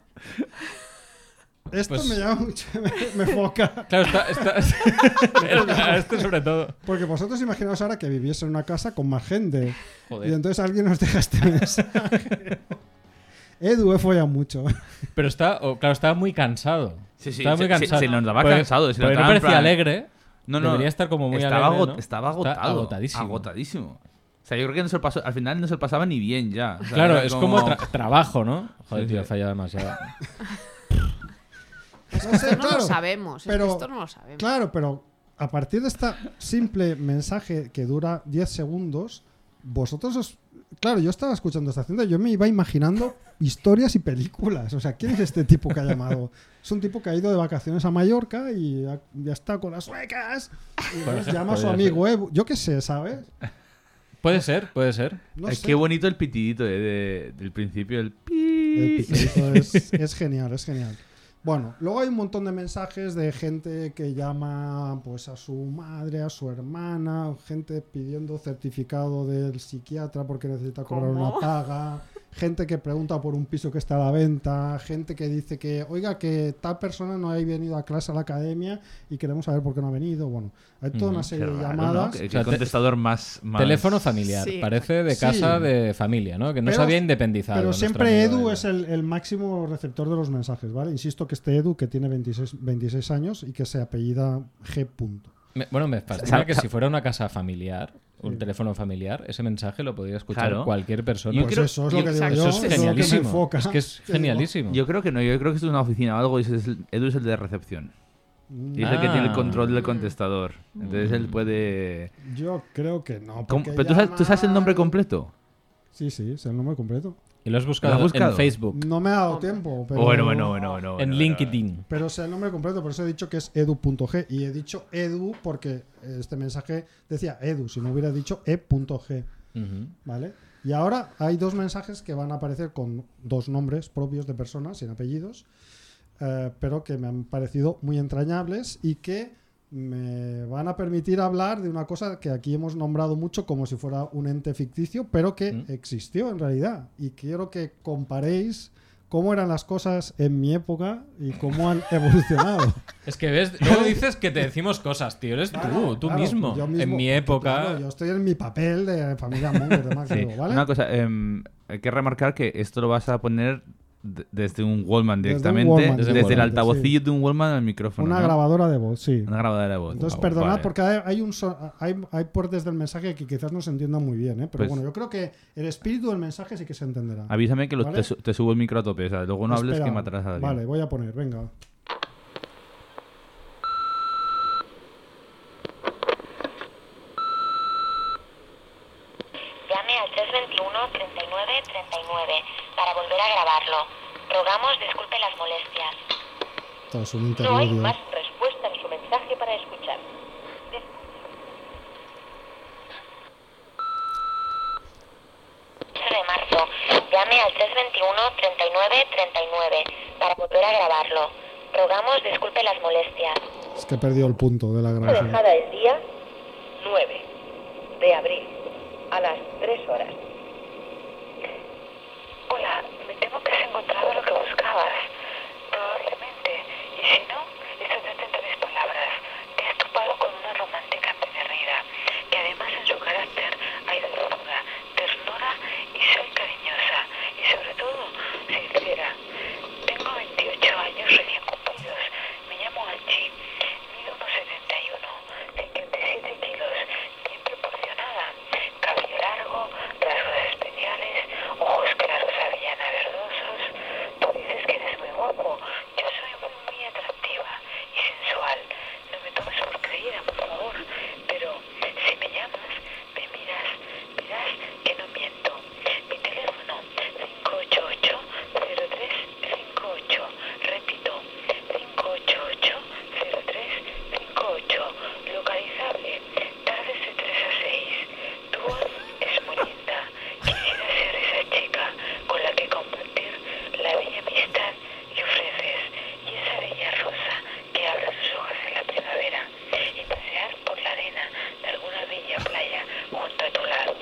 Esto Pues- me llama mucho, <laughs> me, me foca. Claro, está. está... <laughs> Esto sobre todo. Porque vosotros imaginaos ahora que viviese en una casa con más gente. Y Joder. entonces alguien nos deja este mensaje. Edu, he follado mucho. Pero está. oh, claro, estaba muy cansado. Sí, sí, estaba muy se- se- cansado. se nos daba Porque- cansado, se no parecía plan- alegre. No, no. Debería estar como muy estaba, alegre, agot- ¿no? estaba Está agotado. agotadísimo. Agotadísimo. O sea, yo creo que no se lo pasó, al final no se lo pasaba ni bien ya. O sea, Claro, es como tra- trabajo, ¿no? Joder, Sí, tío, sí. he fallado demasiado. <laughs> No sé, Esto no claro, lo sabemos. es que pero- esto no lo sabemos. Claro, pero a partir de este simple mensaje que dura 10 segundos, vosotros os claro, yo estaba escuchando esta cinta y yo me iba imaginando historias y películas. O sea, ¿quién es este tipo que ha llamado? Es un tipo que ha ido de vacaciones a Mallorca y ha- ya está con las suecas. Y pues llama a su amigo Ebu. Yo qué sé, ¿sabes? Puede ser, puede ser. No sé. Qué bonito el pitidito eh, de- del principio, el El pi. picadito es, es genial, es genial. Bueno, luego hay un montón de mensajes de gente que llama pues a su madre, a su hermana, gente pidiendo certificado del psiquiatra porque necesita cobrar ¿Cómo? una paga, gente que pregunta por un piso que está a la venta, gente que dice que, oiga, que tal persona no ha venido a clase a la academia y queremos saber por qué no ha venido. Bueno, hay toda una serie de raro, ¿no? llamadas. Qué- contestador más, más- Teléfono familiar. Sí. Parece de Sí. casa de familia, ¿no? Que no Pero- se había independizado. Pero siempre Edu es el, el máximo receptor de los mensajes, ¿vale? Insisto que este Edu, que tiene 26, 26 años y que se apellida G. punto. Me- bueno, me Sa- que si fuera una casa familiar, un Sí. teléfono familiar, ese mensaje lo podría escuchar Claro. cualquier persona. Yo Pues creo- eso es lo que digo yo, Eso es es lo que me genialísimo. enfoca. Es que es genialísimo. Yo creo que no, yo creo que esto es una oficina o algo y ese es el- Edu es el de recepción. Y es el que tiene el Ah. control del contestador. Entonces él puede... Yo creo que no. ¿Cómo- porque ¿Pero tú sabes, tú sabes el nombre completo? Sí, sí, es el nombre completo. Y lo has buscado, ¿Lo has buscado? en Facebook, No me ha dado tiempo, pero... Bueno, bueno, bueno, bueno. en bueno, LinkedIn. Pero sé el nombre completo, por eso he dicho que es edu.g. Y he dicho edu porque este mensaje decía edu, si no hubiera dicho e.g. Ujú. ¿Vale? Y ahora hay dos mensajes que van a aparecer con dos nombres propios de personas, sin apellidos, eh, pero que me han parecido muy entrañables y que me van a permitir hablar de una cosa que aquí hemos nombrado mucho como si fuera un ente ficticio, pero que Mm. existió en realidad. Y quiero que comparéis cómo eran las cosas en mi época y cómo han <laughs> evolucionado. Es que ves, luego dices que te decimos cosas, tío. Eres Claro, tú, tú claro, mismo. yo En mismo, mi porque, época. claro, yo estoy en mi papel de familia Munger, de <laughs> Mac, Sí. ¿vale? Una cosa, em, hay que remarcar que esto lo vas a poner desde un Wallman Desde directamente, Wallman desde, el altavocillo de un Wallman al micrófono. Una ¿no? grabadora de voz, sí. Una grabadora de voz. Entonces, Ah, perdonad vale. porque hay, hay un so- hay, hay partes del mensaje que quizás no se entiendan muy bien, ¿eh? pero Pues- bueno, yo creo que el espíritu del mensaje sí que se entenderá. Avísame que lo- ¿Vale? te, su- te subo el micro a tope. o sea, luego no hables Espera. que matarás a alguien. Vale, voy a poner, venga. Llame al 321 39 39 para volver a grabarlo. Rogamos disculpe las molestias. No hay intermedio. más respuesta en su mensaje para escuchar. 8 de marzo. Llame al 321 39 39 para volver a grabarlo. Rogamos disculpe las molestias. Es que he perdido el punto de la grabación. dejada es día 9 de abril a las 3 horas. Hola, encontrado lo que buscabas. Probablemente. Y si no, estás atento a mis palabras. Te has topado con una romántica empedernida, que además en su carácter hay dulzura, ternura y soy cariñosa. Y sobre todo, sincera. Tengo 28 años recién cumplidos. Me llamo Angie. Mido unos 71, 57 kilos, bien proporcionada, cabello largo, rasgos especiales, ojos claros avellana verdosos. Tú dices que eres muy guapo. Yo soy muy, muy atractiva y sensual. No me tomes por creída, por favor. Pero si me llamas, me miras, verás que no miento. Mi teléfono 588-0358. Repito, 588-0358. Localizable, tardes de 3 a 6. Tu voz es muy linda. Quisiera ser esa chica con la que compartir la bella amistad que ofreces y esa bella rosa que abre sus hojas en la primavera y pasear por la arena de alguna bella playa junto a tu lado.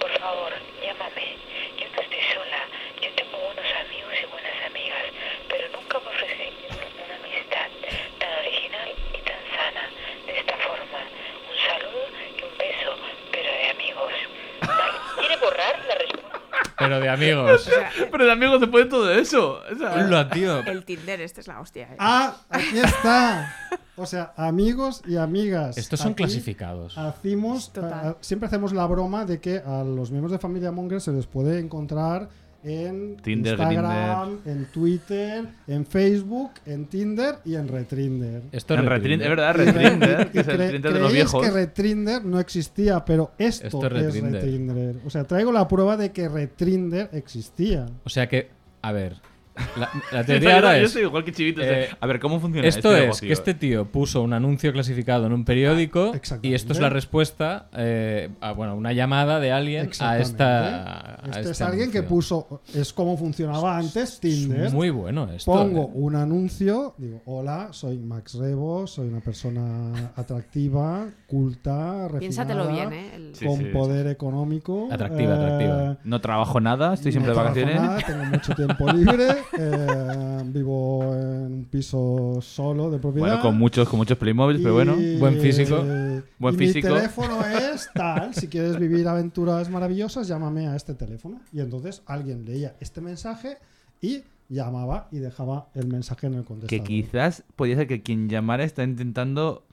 Por favor, llámame. Yo no estoy sola. Yo tengo buenos amigos y buenas amigas, pero nunca me ofrecí una amistad tan original y tan sana. De esta forma, un saludo y un beso, pero de amigos. Vale, ¿Quiere borrar la respuesta? Pero de amigos. <laughs> O sea, Pero de amigos se puede todo eso. O sea, tío. el Tinder este es la hostia. ¿eh? ¡Ah! Aquí está. O sea, amigos y amigas. Estos son Aquí clasificados. Hacemos, Total. a- siempre hacemos la broma de que a los miembros de familia Monger se les puede encontrar en Tinder, Instagram, en Twitter, en Facebook, en Tinder y en Retrinder. Esto En es Retrinder, es verdad, Retrinder, <laughs> re- que es el Tinder de los creéis viejos. que Retrinder no existía, pero esto, Esto es es Retrinder. Retrinder. O sea, traigo la prueba de que Retrinder existía. O sea que, a ver, la, la <laughs> Yo teoría ahora yo es... soy igual que Chivito. eh, a ver, ¿cómo funciona Esto este es negocio? que este tío puso un anuncio clasificado en un periódico Exactamente. y esto es la respuesta eh, a bueno, una llamada de alguien a esta. a Este este es alguien que anuncio. puso. Es como funcionaba antes Tinder. Es muy bueno esto. Pongo eh. un anuncio, digo, hola, soy Max Rebo, soy una persona atractiva, culta, refinada, Piénsatelo bien, ¿eh? El- Sí, con sí. poder económico. Atractiva, atractiva. No trabajo nada, estoy siempre no de trabajo vacaciones. nada, tengo mucho tiempo libre, eh, vivo en un piso solo de propiedad. Bueno, con muchos, con muchos Playmobil, pero bueno. Buen físico. Buen y físico. Mi teléfono es <laughs> tal. Si quieres vivir aventuras maravillosas, llámame a este teléfono. Y entonces alguien leía este mensaje y llamaba y dejaba el mensaje en el Que contestador. quizás podría ser que quien llamara está intentando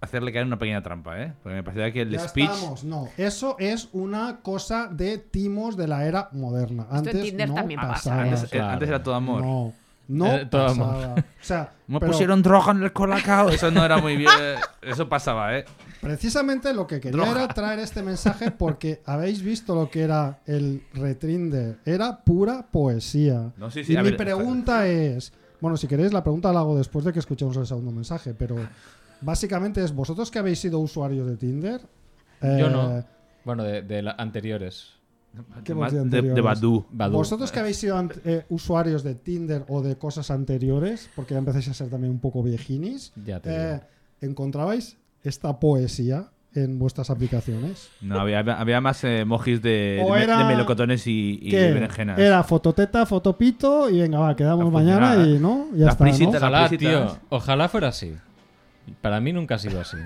hacerle caer una pequeña trampa, ¿eh? Porque me parecía que el Ya speech. estamos. No, eso es una cosa de timos de la era moderna. Esto en Antes Tinder no también pasa. pasaba. Antes, eh, Claro. antes era todo amor. No, no Eh, todo amor. pasaba. O sea, <laughs> Me pero pusieron droga en el colacao. Eso no era muy bien. eh, Eso pasaba, ¿eh? precisamente lo que quería Droga. era traer este mensaje porque habéis visto lo que era el retrinder. Era pura poesía. No, sí, sí, y mi ver, pregunta es, bueno, si queréis la pregunta la hago después de que escuchemos el segundo mensaje, pero básicamente es, vosotros que habéis sido usuarios de Tinder, Yo eh, no. Bueno, de, de la- anteriores. ¿Qué Más hemos de, dicho de anteriores? Badu. Badoo. Vosotros que habéis sido ant- eh, usuarios de Tinder o de cosas anteriores, porque ya empezáis a ser también un poco viejinis, Ya te eh. ¿encontrabais esta poesía en vuestras aplicaciones? No, había, había más eh, emojis de, O de, me- era- de melocotones y, y ¿Qué? de berenjenas. Era fototeta, fotopito y venga, va, quedamos mañana y no, ya Las está. ¿no? prisitas, Ojalá, las tío. Ojalá fuera así. Para mí nunca ha sido así.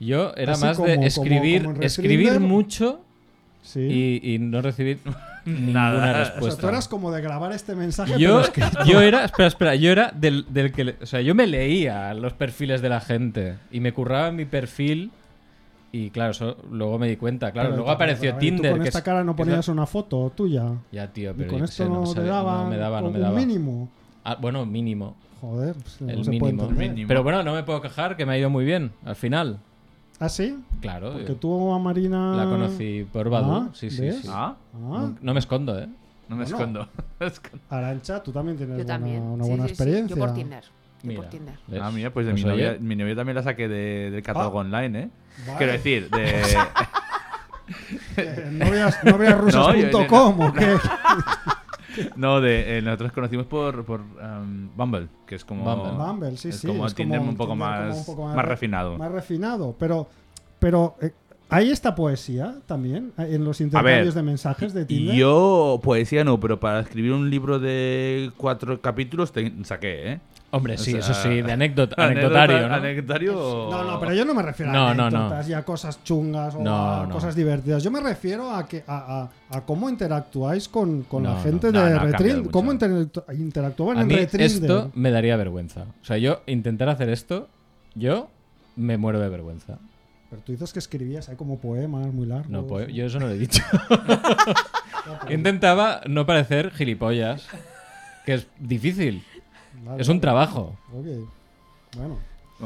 Yo era Así más como- de escribir, como escribir mucho Sí. y, y no recibir <laughs> ninguna Nada. o sea, respuesta. tú eras como de grabar este mensaje, yo, pero escrito. <laughs> yo era, espera, espera, yo era del, del que, le- o sea, yo me leía los perfiles de la gente y me curraba mi perfil y claro, eso luego me di cuenta, claro, Pero, luego pero, apareció pero, Tinder. Tú con que esta es- cara no que es la- ponías una foto tuya. Ya, tío, Y pero con esto sé, no, no, sabía- daba, no me daba, no me un daba. mínimo. Ah, bueno, mínimo. Joder, pues, no El se puede mínimo. entender. Pero bueno, no me puedo quejar que me ha ido muy bien al final. ¿Ah, sí? Claro, Porque yo tú a Marina... la conocí por Badu. Ah, sí, sí, ¿ves? sí. Ah, Ah, No, no me escondo, ¿eh? no me Bueno. escondo. <laughs> Arancha, tú también tienes Yo buena- también. una Sí, buena sí, sí. experiencia. Yo por Tinder. Yo Mira. por Tinder. Ah, mira, pues de Pues mi, novia, mi novia también la saqué de- del catálogo Ah. online, ¿eh? Vale. Quiero decir, de... <laughs> Eh, novias, noviasrusas.com <laughs> No, o qué? <laughs> no, de... eh, nosotros conocimos por, por um, Bumble, que es como... Bumble. Bumble, sí, es sí. como es Tinder como un poco Tinder como más, un poco más re- refinado. Más refinado. Pero, pero eh, ¿hay esta poesía también eh, en los intercambios de mensajes de Tinder? Yo, poesía no, pero para escribir un libro de cuatro capítulos te saqué, ¿eh? Hombre, sí, O sea, eso sí, de <laughs> anécdota, anecdotario, ¿no? Anecdotario. No, no, pero yo no me refiero No, a no, no. anécdotas y a cosas chungas o No, a no. cosas divertidas. Yo me refiero a que a, a- a cómo interactuáis con, con No, la gente no, de mucho. ¿Cómo interactu- interactuaban A en mí Retrinder? esto me daría vergüenza. O sea, yo intentar hacer esto, yo me muero de vergüenza. Pero tú dices que escribías ahí como poemas muy largos. No, pues, yo eso no lo he dicho. <laughs> Intentaba no parecer gilipollas, que es difícil. Vale, Es un vale. trabajo. Ok. Bueno.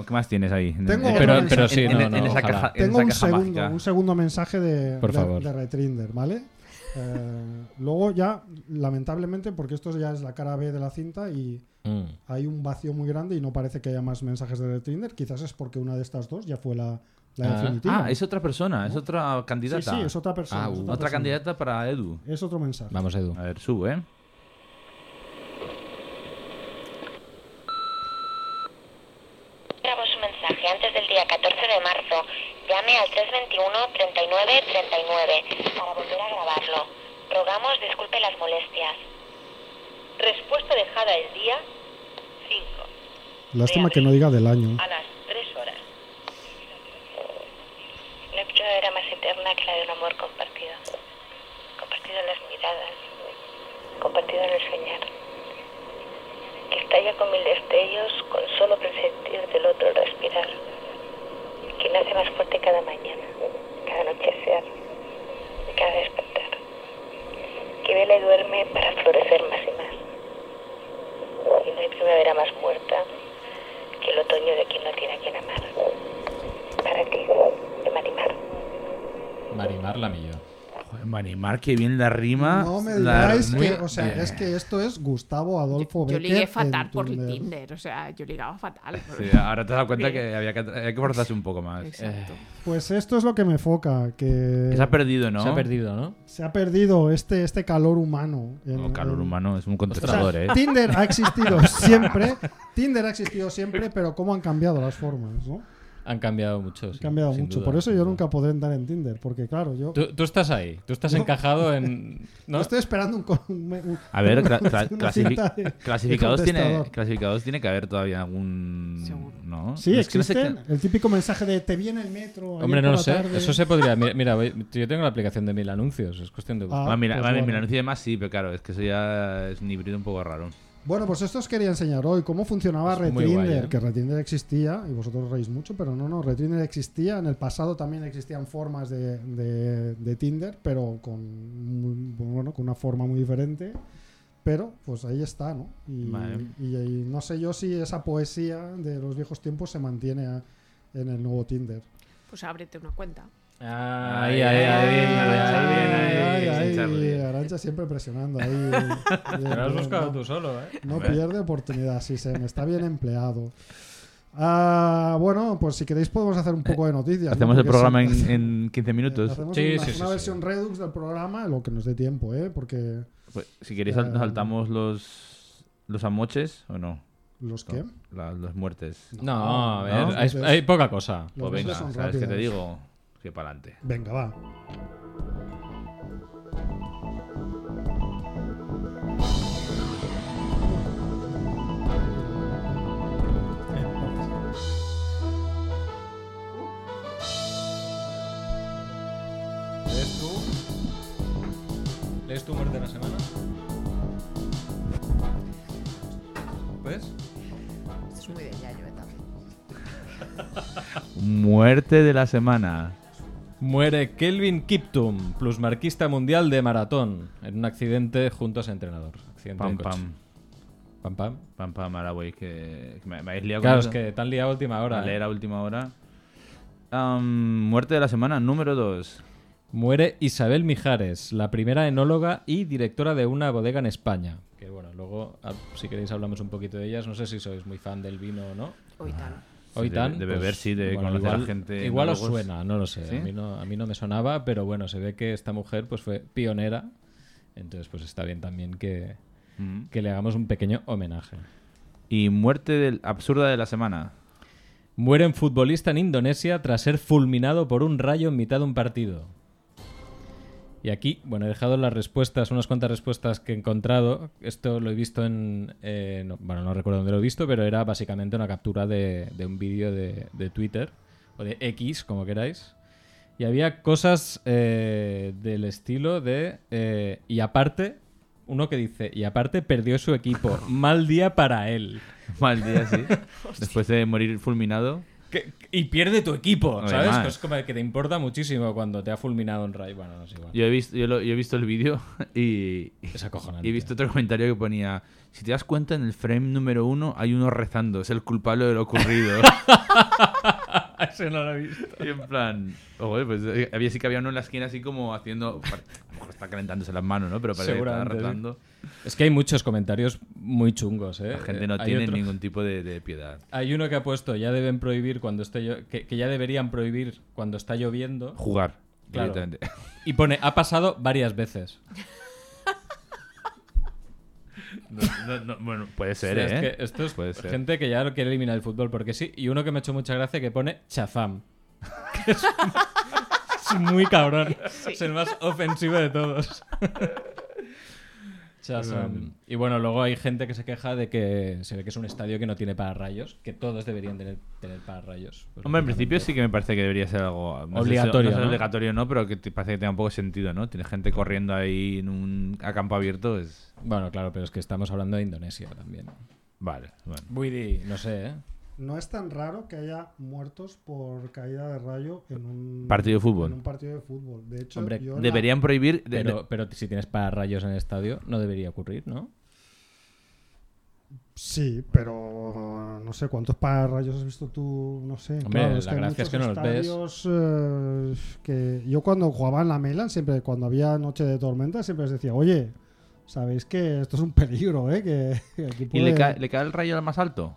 ¿Qué más tienes ahí? Tengo En- otro en- mensaje. pero sí, en- no, en no, esa ojalá. caja, en Tengo esa un caja segundo, mágica. un segundo mensaje de, Por de- favor. de Retrinder, ¿vale? Eh, luego ya, lamentablemente, porque esto ya es la cara B de la cinta y Mm. hay un vacío muy grande y no parece que haya más mensajes de Retrinder, quizás es porque una de estas dos ya fue la, la Ah. definitiva. Ah, es otra persona, es otra sí, candidata. sí, es otra persona. Ah, es. Otra persona. candidata para Edu. Es otro mensaje. Vamos, Edu. A ver, sube, ¿eh? Grabó su mensaje antes del día 14 de marzo. Llame al 321 39 39 para volver a grabarlo. Rogamos disculpe las molestias. Respuesta dejada el día 5 Lástima que no diga del año. a las 3 horas. La vida era más eterna que la de un amor compartido. Compartido en las miradas, compartido en el soñar. Que estalla con mil destellos con solo presentir del otro el respirar. Que nace más fuerte cada mañana, cada anochecer, y cada despertar. Que ve la me duerme para florecer más y más. Y no hay primavera más muerta que el otoño de quien no tiene a quien amar. Para ti, de Marimar. Marimar la milló. Marimar, que bien la rima. No me digáis que, o sea, es que esto es Gustavo Adolfo Yo Becker ligué fatal por Tinder. Tinder. O sea, yo ligaba fatal. sí, <laughs> ahora te has dado cuenta que había que, hay que forzarse un poco más. Exacto. Pues esto es lo que me foca, que Que se ha perdido, ¿no? Se ha perdido, ¿no? se ha perdido este, este calor humano. calor en- humano, es un O sea, contestador, ¿eh? Tinder ha existido <laughs> siempre, Tinder ha existido siempre, pero cómo han cambiado las formas, ¿no? Han cambiado mucho. Han sí, cambiado mucho. duda, Por eso yo nunca podré entrar en Tinder, porque claro, yo, Tú, tú estás ahí, tú estás encajado en. no ¿no? estoy esperando un, co- un- un- A ver, cla- <laughs> cla- de clasificados, tiene, clasificados tiene que haber todavía algún. Seguro. ¿No? Sí, Es que no sé existen. El típico mensaje de te viene el metro. Hombre, no lo sé. tarde". Eso se podría. Mira, mira, voy- <laughs> yo tengo la aplicación de mil anuncios. Es cuestión de. Ah, Ah, mira, pues vale, bueno. mira, anuncio de más sí, pero claro, es que eso ya es un híbrido un poco raro. Bueno, pues esto os quería enseñar hoy cómo funcionaba Es muy guay, Retinder, ¿eh? que Retinder existía, y vosotros reís mucho, pero no, no, Retinder existía. En el pasado también existían formas de, de- de Tinder, pero con, bueno, con una forma muy diferente. Pero, pues ahí está, ¿no? Y, Vale. y- y no sé yo si esa poesía de los viejos tiempos se mantiene a- en el nuevo Tinder. Pues ábrete una cuenta. Ahí, ahí, ahí. Arantxa, ahí, bien, ahí, Ay, ahí, ay, sin Charlie. Arancha siempre presionando ahí. <laughs> Te lo has buscado no. tú solo, ¿eh? No pierde oportunidad, sí, se me está bien empleado. Ah, bueno, pues si queréis podemos hacer un poco de noticias. ¿no? Hacemos el programa en, en 15 minutos. Hacemos Sí, una, sí, sí, una sí. versión redux del programa, lo que nos dé tiempo, ¿eh? Porque Pues, si queréis, Eh, saltamos los, los amoches o no. los. La- las muertes. No, a ver, ¿No? hay, poca cosa. Los Pues venga, ¿sabes qué te digo? Que para adelante. Venga, va. ¿Lees tú? ¿Lees tu muerte de la semana? ¿Ves? Esto es muy de ¿eh? también. Muerte de la semana. Muere Kelvin Kiptum, plusmarquista mundial de maratón, en un accidente junto a su entrenador. Accidente Pam, de coche. pam. Pam, pam. Pam, pam, ahora, güey, que, que me, me habéis liado Claro, con es eso. que te han liado a última hora. A leer ¿eh? a última hora. Muerte de la semana, número 2. Muere Isabel Mijares, la primera enóloga y directora de una bodega en España. Que bueno, luego, a- si queréis, hablamos un poquito de ellas. No sé si sois muy fan del vino o no. Hoy tal. Hoy tan, de pues, beber, sí, de conocer a igual, gente Igual os suena, no lo sé. ¿Sí? A, mí no, a mí no me sonaba, pero bueno, se ve que esta mujer pues fue pionera. Entonces, pues está bien también que, Mm. que le hagamos un pequeño homenaje. Y muerte del, absurda de la semana. Muere un futbolista en Indonesia tras ser fulminado por un rayo en mitad de un partido. Y aquí, bueno, he dejado las respuestas, unas cuantas respuestas que he encontrado. Esto lo he visto en... eh, no- bueno, no recuerdo dónde lo he visto, pero era básicamente una captura de, de un vídeo de, de Twitter, o de X, como queráis. Y había cosas eh, del estilo de... eh, y aparte, uno que dice, y aparte perdió su equipo. <laughs> Mal día para él. Mal día, sí. <laughs> Después de morir fulminado. Que- y pierde tu equipo, ¿sabes? Además. Es como que te importa muchísimo cuando te ha fulminado un Ray. Bueno, no es igual. Yo he visto, yo lo- yo he visto el vídeo <laughs> y, Es acojonante. y he visto otro comentario que ponía: Si te das cuenta, en el frame número uno hay uno rezando, es el culpable de lo ocurrido. <laughs> <laughs> Ese no lo he visto. y en plan, ojo, pues eh, había sí que había uno en la esquina así como haciendo. A lo mejor está calentándose las manos, ¿no? Pero parece que está. Es que hay muchos comentarios muy chungos, ¿eh? La gente no Eh, hay tiene otro- ningún tipo de, de piedad. Hay uno que ha puesto, ya deben prohibir cuando esté que, que ya deberían prohibir cuando está lloviendo. Jugar Claro. directamente. Y pone, ha pasado varias veces. <laughs> No, no, no, bueno, puede ser, O sea, ¿eh? es que esto es Puede ser. gente que ya lo quiere eliminar el fútbol porque sí. Y uno que me ha hecho mucha gracia que pone chafam. <laughs> Que es, es muy cabrón. Es el más ofensivo de todos. <laughs> Y bueno, luego hay gente que se queja de que se ve que es un estadio que no tiene pararrayos, que todos deberían tener, tener pararrayos. Pues, Hombre, en principio sí que me parece que debería ser algo no Obligatorio, obligatorio no, pero que te parece que tenga un poco de sentido, ¿no? Tienes gente corriendo ahí en un a campo abierto, es Bueno, claro, pero es que estamos hablando de Indonesia también. vale, bueno. Dir, no sé, ¿eh? No es tan raro que haya muertos por caída de rayo en un Partido de fútbol. En un partido de fútbol. De hecho, Hombre, yo la- Deberían prohibir. de- Pero, pero si tienes pararrayos en el estadio, no debería ocurrir, ¿no? Sí, pero no sé cuántos pararrayos has visto tú, no sé. Hombre, Claro, la es que hay gracia es que no los ves. estadios, eh, que yo cuando jugaba en la Melan, siempre cuando había noche de tormenta, siempre les decía, oye, sabéis que esto es un peligro, ¿eh? Que, que aquí ¿Y le puede- cae, le cae el rayo al más alto?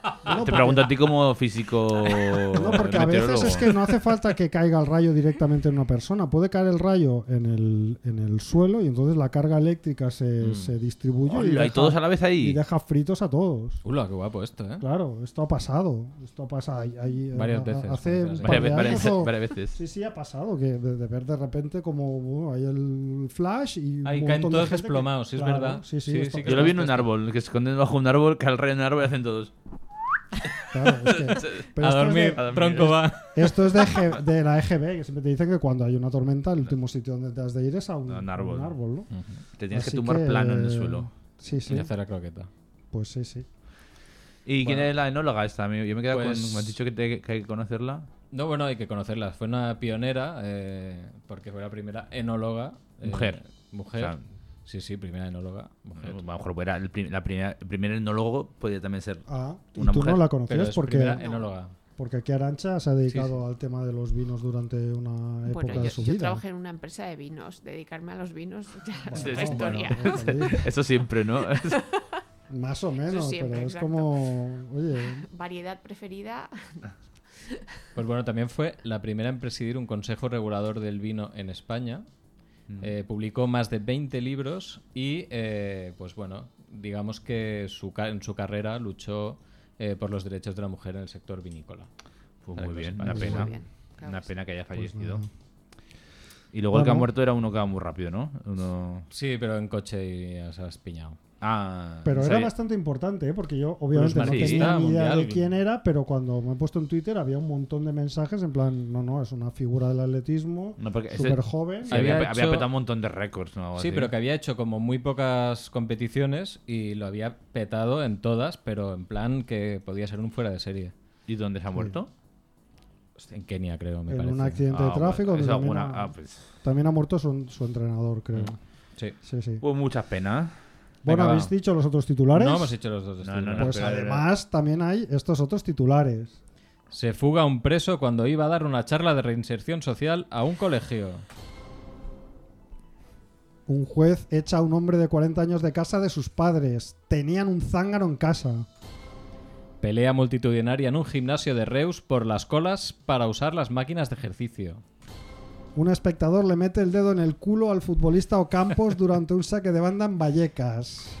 No, Te pregunto a ti como físico. No, porque a veces es que no hace falta que caiga el rayo directamente en una persona. Puede caer el rayo en el, en el suelo y entonces la carga eléctrica se, Mm. se distribuye y, Hola, y deja, todos a la vez y ahí. deja fritos a todos. Ula, qué guapo esto, ¿eh? Claro, esto ha pasado. Esto ha pasado. ahí- ahí, Varias a- a- veces, Hace varias Varias, varias- o- varias veces. Sí, sí, ha pasado. Que de, de ver de repente como bueno, hay el flash y. Ahí un caen todos que- desplomados, sí, es Claro, verdad. Sí, sí, Sí, esto- sí que Yo lo vi en un árbol, que se esconden bajo un árbol, cae el rayo en un árbol y hacen todos. Claro, es que- <laughs> pero a esto es dormir, de- a dormir. tronco va. Esto es de, de la EGB, que siempre te dicen que cuando hay una tormenta, el último sitio donde te has de ir es a un, árbol. un árbol, ¿no? Te tienes Así que tumbar plano en el suelo. Sí, sí. Y hacer la croqueta. Pues sí, sí. ¿Y quién es la enóloga esta? amigo? Yo me he quedado Pues- con. Me has dicho que, te- que hay que conocerla. No, bueno, hay que conocerla. Fue una pionera, eh, porque fue la primera enóloga. eh, Mujer. Mujer. O sea, sí, sí, primera enóloga. Mujer. A lo mejor fuera el, prim- la primera- el primer enólogo podría también ser. Ah, y Una tú mujer. no la conocías es porque, primera enóloga. porque aquí Arancha se ha dedicado Sí, al tema de los vinos durante una época Bueno, de yo, su yo vida. trabajé en una empresa de vinos. Dedicarme a los vinos <laughs> ya es Bueno, otra historia. bueno, Eso siempre, ¿no? <laughs> más o menos, siempre, pero es exacto. como, oye, Variedad preferida. Pues bueno, también fue la primera en presidir un consejo regulador del vino en España. Eh, publicó más de 20 libros y, eh, pues bueno, digamos que su ca- en su carrera luchó eh, por los derechos de la mujer en el sector vinícola. Pues muy bien, una Muy pena. bien, claro Una que pena que haya pues fallecido. y luego el que ha muerto era uno que va muy rápido, ¿no? Uno... Sí, pero en coche y ya se ha espiñado. Ah, Pero era sabía. bastante importante, ¿eh? porque yo obviamente no tenía ni idea de quién era, pero cuando me he puesto en Twitter había un montón de mensajes en plan, no, no, es una figura del atletismo, No, ese- súper joven. sí, había, Había había hecho- petado un montón de récords, Sí, así. pero que había hecho como muy pocas competiciones y lo había petado en todas, pero en plan que podía ser un fuera de serie. ¿Y dónde se ha muerto? En Kenia, creo, me en parece. un accidente Ah, de tráfico. también, alguna- ha, ah, pues, también ha muerto su, su entrenador, creo. Sí. Sí, sí. hubo muchas penas. Bueno, Venga, ¿habéis dicho los otros titulares? No hemos hecho los dos. No, no, no, Pues además también hay estos otros titulares. Se fuga un preso cuando iba a dar una charla de reinserción social a un colegio. Un juez echa a un hombre de 40 años de casa de sus padres. Tenían un zángano en casa. Pelea multitudinaria en un gimnasio de Reus por las colas para usar las máquinas de ejercicio. Un espectador le mete el dedo en el culo al futbolista Ocampos durante un saque de banda en Vallecas.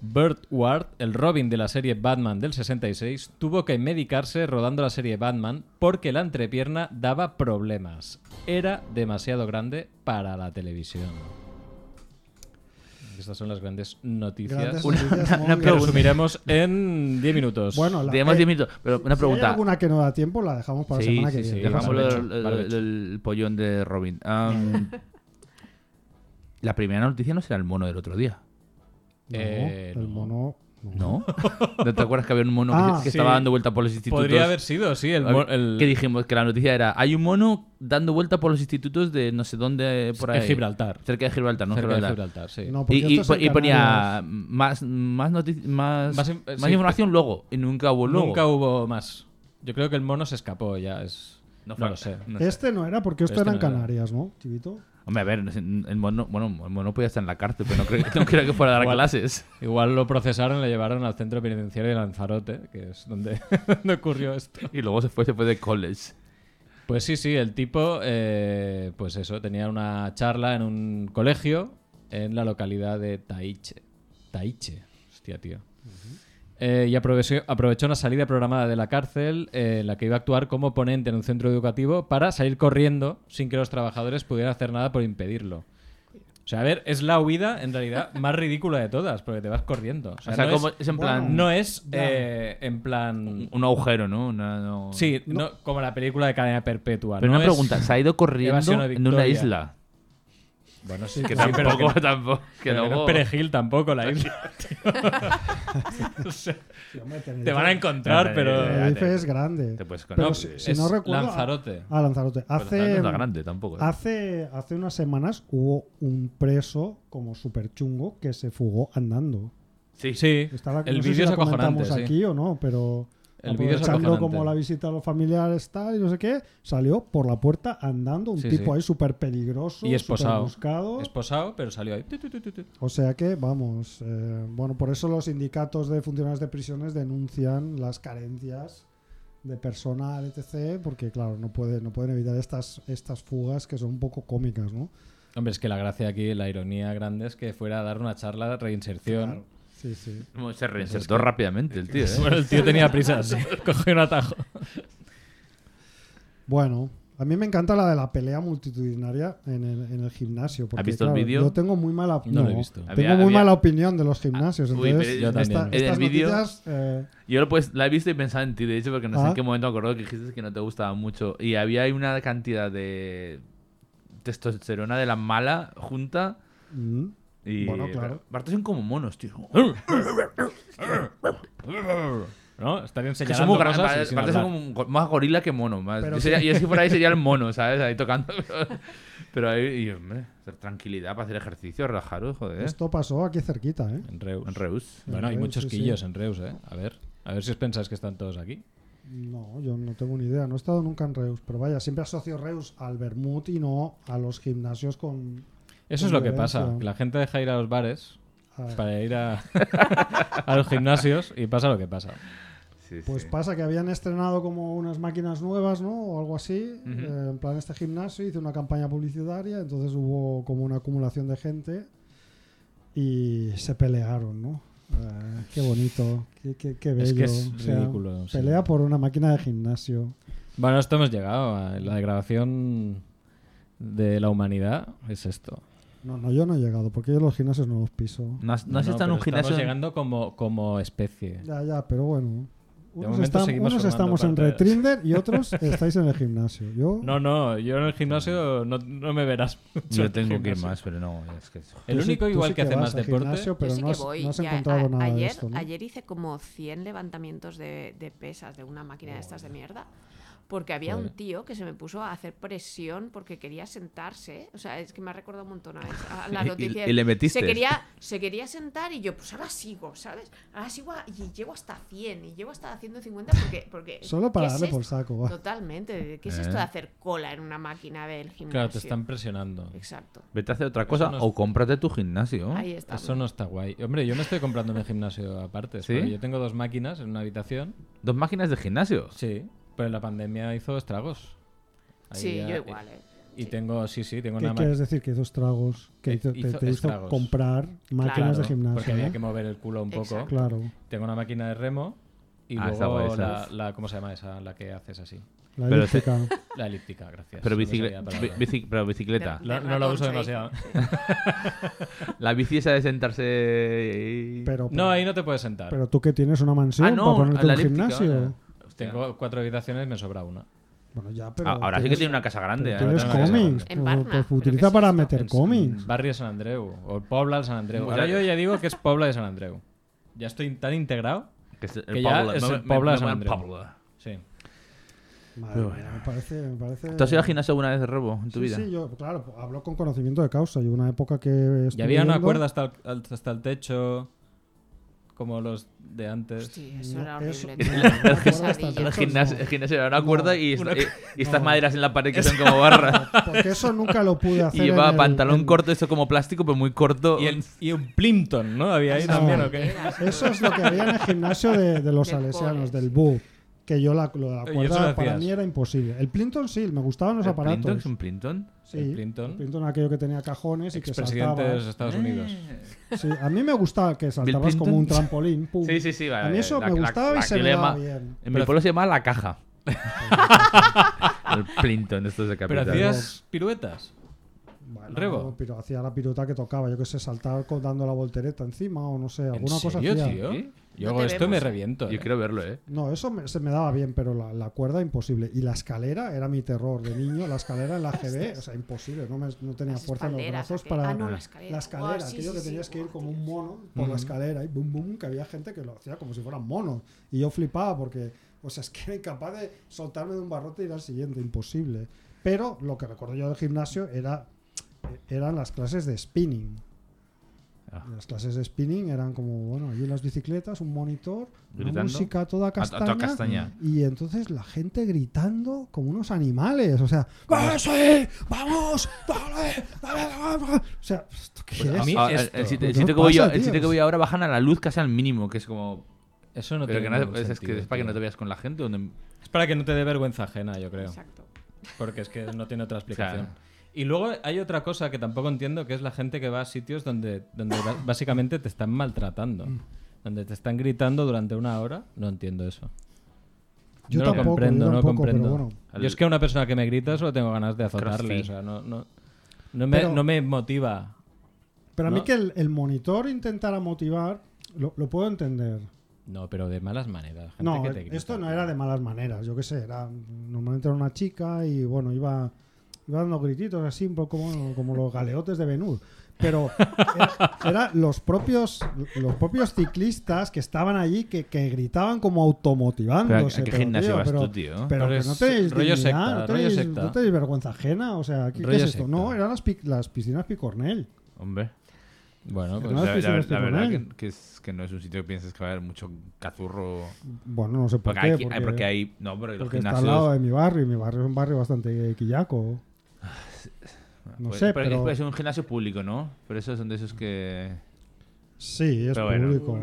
Burt Ward, el Robin de la serie Batman del 66, tuvo que medicarse rodando la serie Batman porque la entrepierna daba problemas. Era demasiado grande para la televisión. Estas son las grandes noticias Grandes Una- noticias, una que pregunta. resumiremos en 10 minutos. Bueno, la, Tenemos eh, 10 minutos, pero una si pregunta. hay alguna que no da tiempo, la dejamos para sí, la semana que sí, sí, viene. dejamos el, el- el- el pollón de Robin. Am, <laughs> la primera noticia no será el mono del otro día. No, Eh, el no. mono. ¿No? ¿No te acuerdas que había un mono que- Ah, que, sí. estaba dando vuelta por los institutos? Podría haber sido, sí. El, el- Que dijimos que la noticia era: hay un mono dando vuelta por los institutos de no sé dónde por ahí. en Gibraltar. Cerca de Gibraltar, ¿no? cerca de Gibraltar. Gibraltar, sí. No, Y, y, y ponía Canarias. más, más, más, Más in- más sí, información luego. Y nunca hubo luego. Nunca hubo más. Yo creo que el mono se escapó ya. Es... No, fue- lo sé. no sé. Este no era, porque esto Este era en no era. Canarias, ¿no, Chivito? Hombre, a ver, el mono, bueno, el mono podía estar en la cárcel, pero no creo, <laughs> no creo que fuera a dar Igual. clases. Igual lo procesaron y lo llevaron al centro penitenciario de Lanzarote, que es donde, <laughs> donde ocurrió esto. Y luego se fue, se fue de college. Pues sí, sí, el tipo, eh, pues eso, tenía una charla en un colegio en la localidad de Taiche. Taiche, hostia, tío. Eh, y aprovechó, aprovechó una salida programada de la cárcel eh, en la que iba a actuar como ponente en un centro educativo para salir corriendo sin que los trabajadores pudieran hacer nada por impedirlo. O sea, a ver, es la huida en realidad <laughs> más ridícula de todas, porque te vas corriendo. O sea, O sea, no, como, es, es en bueno, plan. no es eh, en plan... un agujero, ¿no? Una- no- Sí, no, como la película de cadena perpetua. Pero no una es- pregunta: ¿se ha ido corriendo en una isla? Bueno, sí, Que sí, pero tampoco, que- tampoco. Que pero que no perejil tampoco la isla. tío. O sea, Sí, hombre, Tenerife- te van a encontrar, No, pero. Tenerife- es grande. Te puedes Pero si, si es no recuerdo. Lanzarote. Ah, Lanzarote. Pero Hace, no es tan grande tampoco. ¿eh? hace, hace unas semanas hubo un preso como súper chungo que se fugó andando. Sí, Sí, Estaba, el no sé si vídeo es acojonante. sí. aquí o no, pero El vídeo es como la visita a los familiares tal y no sé qué, salió por la puerta andando, un Sí, tipo sí. ahí súper peligroso, Y esposado. buscado. Esposado, pero salió ahí. O sea que, vamos, eh, bueno, por eso los sindicatos de funcionarios de prisiones denuncian las carencias de personal, etc., porque, claro, no, puede, no pueden evitar estas, estas fugas que son un poco cómicas, ¿no? Hombre, es que la gracia aquí, la ironía grande es que fuera a dar una charla de reinserción. Sí, sí. Se reinsertó rápidamente el tío, <laughs> ¿eh? Bueno, el tío tenía prisa, sí. <laughs> <laughs> Cogió un atajo. Bueno, a mí me encanta la de la pelea multitudinaria en el, en el gimnasio. Porque, visto el vídeo? Yo tengo muy mala, No lo he visto. Tengo Había- muy había- mala opinión de los gimnasios. Ah, uy, entonces, pero yo esta- también. En el vídeo- eh, Yo lo pues, la he visto y pensaba en ti, de hecho, porque no sé Ah. en qué momento me acuerdo que dijiste que no te gustaba mucho. Y había ahí una cantidad de testosterona de la mala junta. mm, Y Bueno, claro. Aparte son como monos, tío. <laughs> ¿No? Estarían Que son señalando y sin son como más gorila que mono. Más. Yo, sería, que- fuera ahí sería el mono, <laughs> ¿sabes? Ahí tocando. <laughs> Pero ahí, y, hombre, hacer tranquilidad para hacer ejercicio, relajaros, joder. esto pasó aquí cerquita, ¿eh? En Reus. En Reus. Bueno, hay En Reus, muchos sí, sí. quillos en Reus, ¿eh? A ver. A ver si os pensáis que están todos aquí. No, yo no tengo ni idea. No he estado nunca en Reus. Pero vaya, siempre asocio Reus al Bermud y no a los gimnasios con. Eso es lo que pasa. que La gente deja ir a los bares para ir a, <laughs> a los gimnasios y pasa lo que pasa. Sí, Pues sí. pasa que habían estrenado como unas máquinas nuevas, ¿no? O algo así. Eh, en plan, este gimnasio hizo una campaña publicitaria. Entonces hubo como una acumulación de gente y se pelearon, ¿no? Eh, qué bonito, qué, qué- qué bello. Es que es O sea, ridículo, sí. Pelea por una máquina de gimnasio. Bueno, esto hemos llegado. A la degradación de la humanidad es esto. No, no, yo no he llegado, porque yo los gimnasios no los piso. No has, no has estado en un gimnasio. Estamos llegando como, como especie. Ya, ya, pero bueno. Unos, seguimos unos estamos en Retrinder y otros <laughs> estáis en el gimnasio. Yo, No, no, yo en el gimnasio no, no me verás <laughs> mucho. Yo en tengo que ir más, pero no. Es que... El sí- único tú igual sí que hace más deporte. gimnasio, pero Yo sí no que has, voy. no has y a- encontrado a- nada ayer, de esto, ¿no? ayer hice como 100 levantamientos de, de pesas de una máquina de estas de mierda. Porque había un tío que se me puso a hacer presión porque quería sentarse. O sea, es que me ha recordado un montón a, <laughs> esa- a la Y- noticia. y le metiste. Se quería, se quería sentar y yo, pues ahora sigo, ¿sabes? Ahora sigo a- y llego hasta 100 y llego hasta 150 porque... porque Solo para ¿qué es darle por saco. va. Totalmente. ¿Qué es Eh. esto de hacer cola en una máquina del gimnasio? Claro, te están presionando. Exacto. Vete a hacer otra cosa no o cómprate tu gimnasio. Ahí está. Eso no está guay. Hombre, yo me estoy comprando mi gimnasio aparte. ¿Sí? Yo tengo dos máquinas en una habitación. Dos máquinas de gimnasio. Sí, pero la pandemia hizo estragos. Ahí Sí, ya- yo igual, ¿eh? Y Sí. tengo, sí, sí, tengo ¿Qué una quieres decir? Que hizo estragos. Que Eh, hizo- te, hizo te hizo estragos. comprar máquinas de gimnasio. Porque había ¿no? que mover el culo un poco. Exacto. Claro. Tengo una máquina de remo y Ah, luego la, ¿Cómo se llama esa? La que haces así. La Pero elíptica. La elíptica, gracias. Pero, No me bici- salía la palabra. bi- bici- pero bicicleta. De- La- de no la uso demasiado. <laughs> La bici esa de sentarse. y- Pero, No, ahí no te puedes sentar. pero tú que tienes una mansión Ah, no, para ponerte un elíptica, gimnasio. Hostia. Tengo cuatro habitaciones, me sobra una. Bueno, ya, pero. Ah, Ahora sí que tiene una casa grande. ¿eh? tienes una casa cómics. En pues- pues ¿pero utiliza para meter En- cómics. en Barrio San Andreu. O Pobla de San Andreu. Ahora yo ya digo que es Pobla de San Andreu. Ya estoy tan integrado. Que es el que ya Pablo- es el me- Pobla de me San Andreu. Sí. Madre Pero mía, me parece, me parece... ¿Tú has ido al gimnasio alguna vez de robo en tu Sí, vida? sí, yo, claro, hablo con conocimiento de causa. Yo una época que estuve Y había una yendo- cuerda hasta el, al- hasta el techo, como los de antes. Hostia, eso No, era horrible. no, El gimnasio, el gimnasio era una No, cuerda y, esta- una- y- y estas no. maderas en la pared que son como barras. <laughs> Porque eso nunca lo pude hacer. Y lleva en el- pantalón corto, esto como plástico, pero muy corto. Y, el- y un Plimpton, ¿no? Había ahí No. también, ¿o qué? Eso es lo que había en el gimnasio de, de los salesianos, del. BU. Que yo la, lo de la cuerda para mí era imposible. El Plinton sí, me gustaban los ¿El aparatos. Plinton? ¿Es un Plinton? Sí, El Plinton. el Plinton aquello que tenía cajones y que Expresidente de los saltaba. Estados Unidos. Sí, a mí me gustaba que saltabas como un trampolín. pum. Sí, sí, sí. Vale, A mí eso La- me gustaba la y se me daba bien. En mi Pero- pueblo se llama La Caja. <laughs> el Plinton, esto es de Pero capital. hacías piruetas. Bueno, Rebo. pero hacía la pirueta que tocaba, yo que sé, saltar con- dando la voltereta encima o no sé, alguna ¿En cosa serio, hacía. tío? Yo No hago esto y me reviento. Yo eh. quiero verlo, ¿eh? No, eso me- se me daba bien, pero la, la cuerda imposible. Y la escalera era mi terror de niño. La escalera en la GB, o sea, imposible. No, me- no tenía Las fuerza en los brazos para. Ah, no, la escalera. La escalera, sí, aquello sí, que sí, tenías que ir como un mono por la escalera y boom, boom, que había gente que lo hacía como si fueran monos. Y yo flipaba porque, o sea, es que era incapaz de soltarme de un barrote y ir al siguiente, imposible. Pero lo que recuerdo yo del gimnasio era, eran las clases de spinning. Ah. Las clases de spinning eran como, bueno, allí las bicicletas, un monitor, una música toda A- a toda castaña, y entonces la gente gritando como unos animales, o sea, ¡Vamos! ¡Vamos! ¡Dale! ¡Dale! dale! O sea, ¿esto qué Pues a es? mí el- esto. el sitio, el ¿Qué sitio os que voy yo, el sitio que voy ahora bajan a la luz casi al mínimo, que es como... Eso no pero tiene que no, ningún es, que es para que no te veas con la gente. Donde... Es para que no te dé vergüenza ajena, yo creo. Exacto. Porque es que no tiene otra <laughs> explicación. sea- Y luego hay otra cosa que tampoco entiendo, que es la gente que va a sitios donde, donde básicamente te están maltratando. Mm. Donde te están gritando durante una hora. No entiendo eso. Yo no lo tampoco, comprendo, yo no lo tampoco, pero comprendo. bueno. Yo es que a una persona que me grita solo tengo ganas de azotarle. O sea, no, no, no, me, Pero- no me motiva. Pero a mí ¿no? que el, el monitor intentara motivar, lo, lo puedo entender. No, pero de malas maneras. Gente No, que te grita, esto no era de malas maneras, yo qué sé, era normalmente era una chica y bueno, iba, iba dando grititos así, un poco como, como los galeotes de Benur. Pero era, era los propios los propios ciclistas que estaban allí que, que gritaban como automotivándose. ¿A qué pero, gimnasio vas pero- tú, tío? Pero, Pero que no tenéis rollo dignidad, secta, no, rollo tenéis, secta. no tenéis vergüenza ajena, o sea, ¿qué, es esto? secta. No, eran las, pi- las piscinas Picornel. Hombre. Bueno, pues No, la, verdad que, es, que no es un sitio que pienses que va a haber mucho cazurro. Bueno, no sé por Porque, qué. hay, porque hay. No, pero los porque está gimnasios. al lado de mi barrio y mi barrio es un barrio bastante quillaco. No puede- sé, pero- Puede ser un gimnasio público, ¿no? Pero esos son de esos que. Sí, es Pero bueno. público.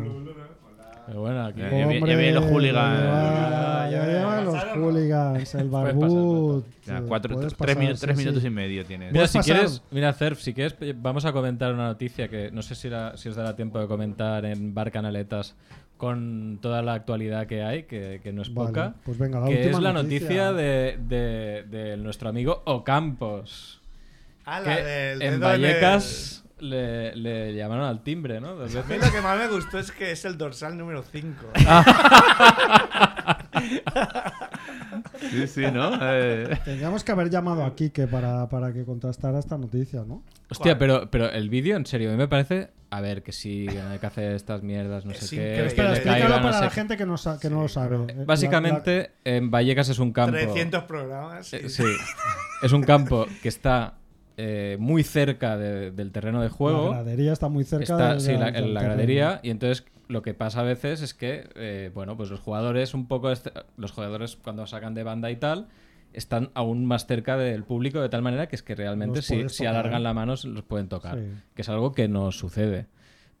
pero bueno, aquí. Ya- ya vi- ya vienen los hooligans. Ya, ya llevan los hooligans, el barbud. Ya, eh, cuatro, tres, pasar, minutos, sí, tres sí. minutos y medio tienes. Mira, si pasar. quieres, mira, Cerf, si quieres, eh, vamos a comentar una noticia que no sé si, era- si os dará tiempo de comentar en Bar Canaletas con toda la actualidad que hay, que, que no es Vale, poca. pues venga, la que última es la noticia. noticia de, de- de nuestro amigo Ocampos. Ah, que la del en dedo Vallecas le, le llamaron al timbre, ¿no? Dos A mí lo que más me gustó es que es el dorsal número 5. <laughs> <laughs> Sí, sí, ¿no? Eh, Tendríamos que haber llamado a Kike para, para que contrastara esta noticia, ¿no? Hostia, pero, pero el vídeo, en serio, a mí me parece. A ver, que sí, que hay que hacer estas mierdas, no Es sé qué. que Espera, explícalo caiga, no para sé la gente que no, sa- que no lo sabe. Eh, la- Básicamente, en Vallecas es un campo. 300 programas. Eh, y- sí. Es un campo que está eh, muy cerca de- del terreno de La, juego. gradería está muy cerca Está, de sí, la, la gradería. Y entonces lo que pasa a veces es que, eh, bueno, pues los jugadores un poco. est- Los jugadores cuando sacan de banda y tal. Están aún más cerca del público de tal manera que es que realmente si, alargan la mano se los pueden tocar. Sí. Que es algo que no sucede.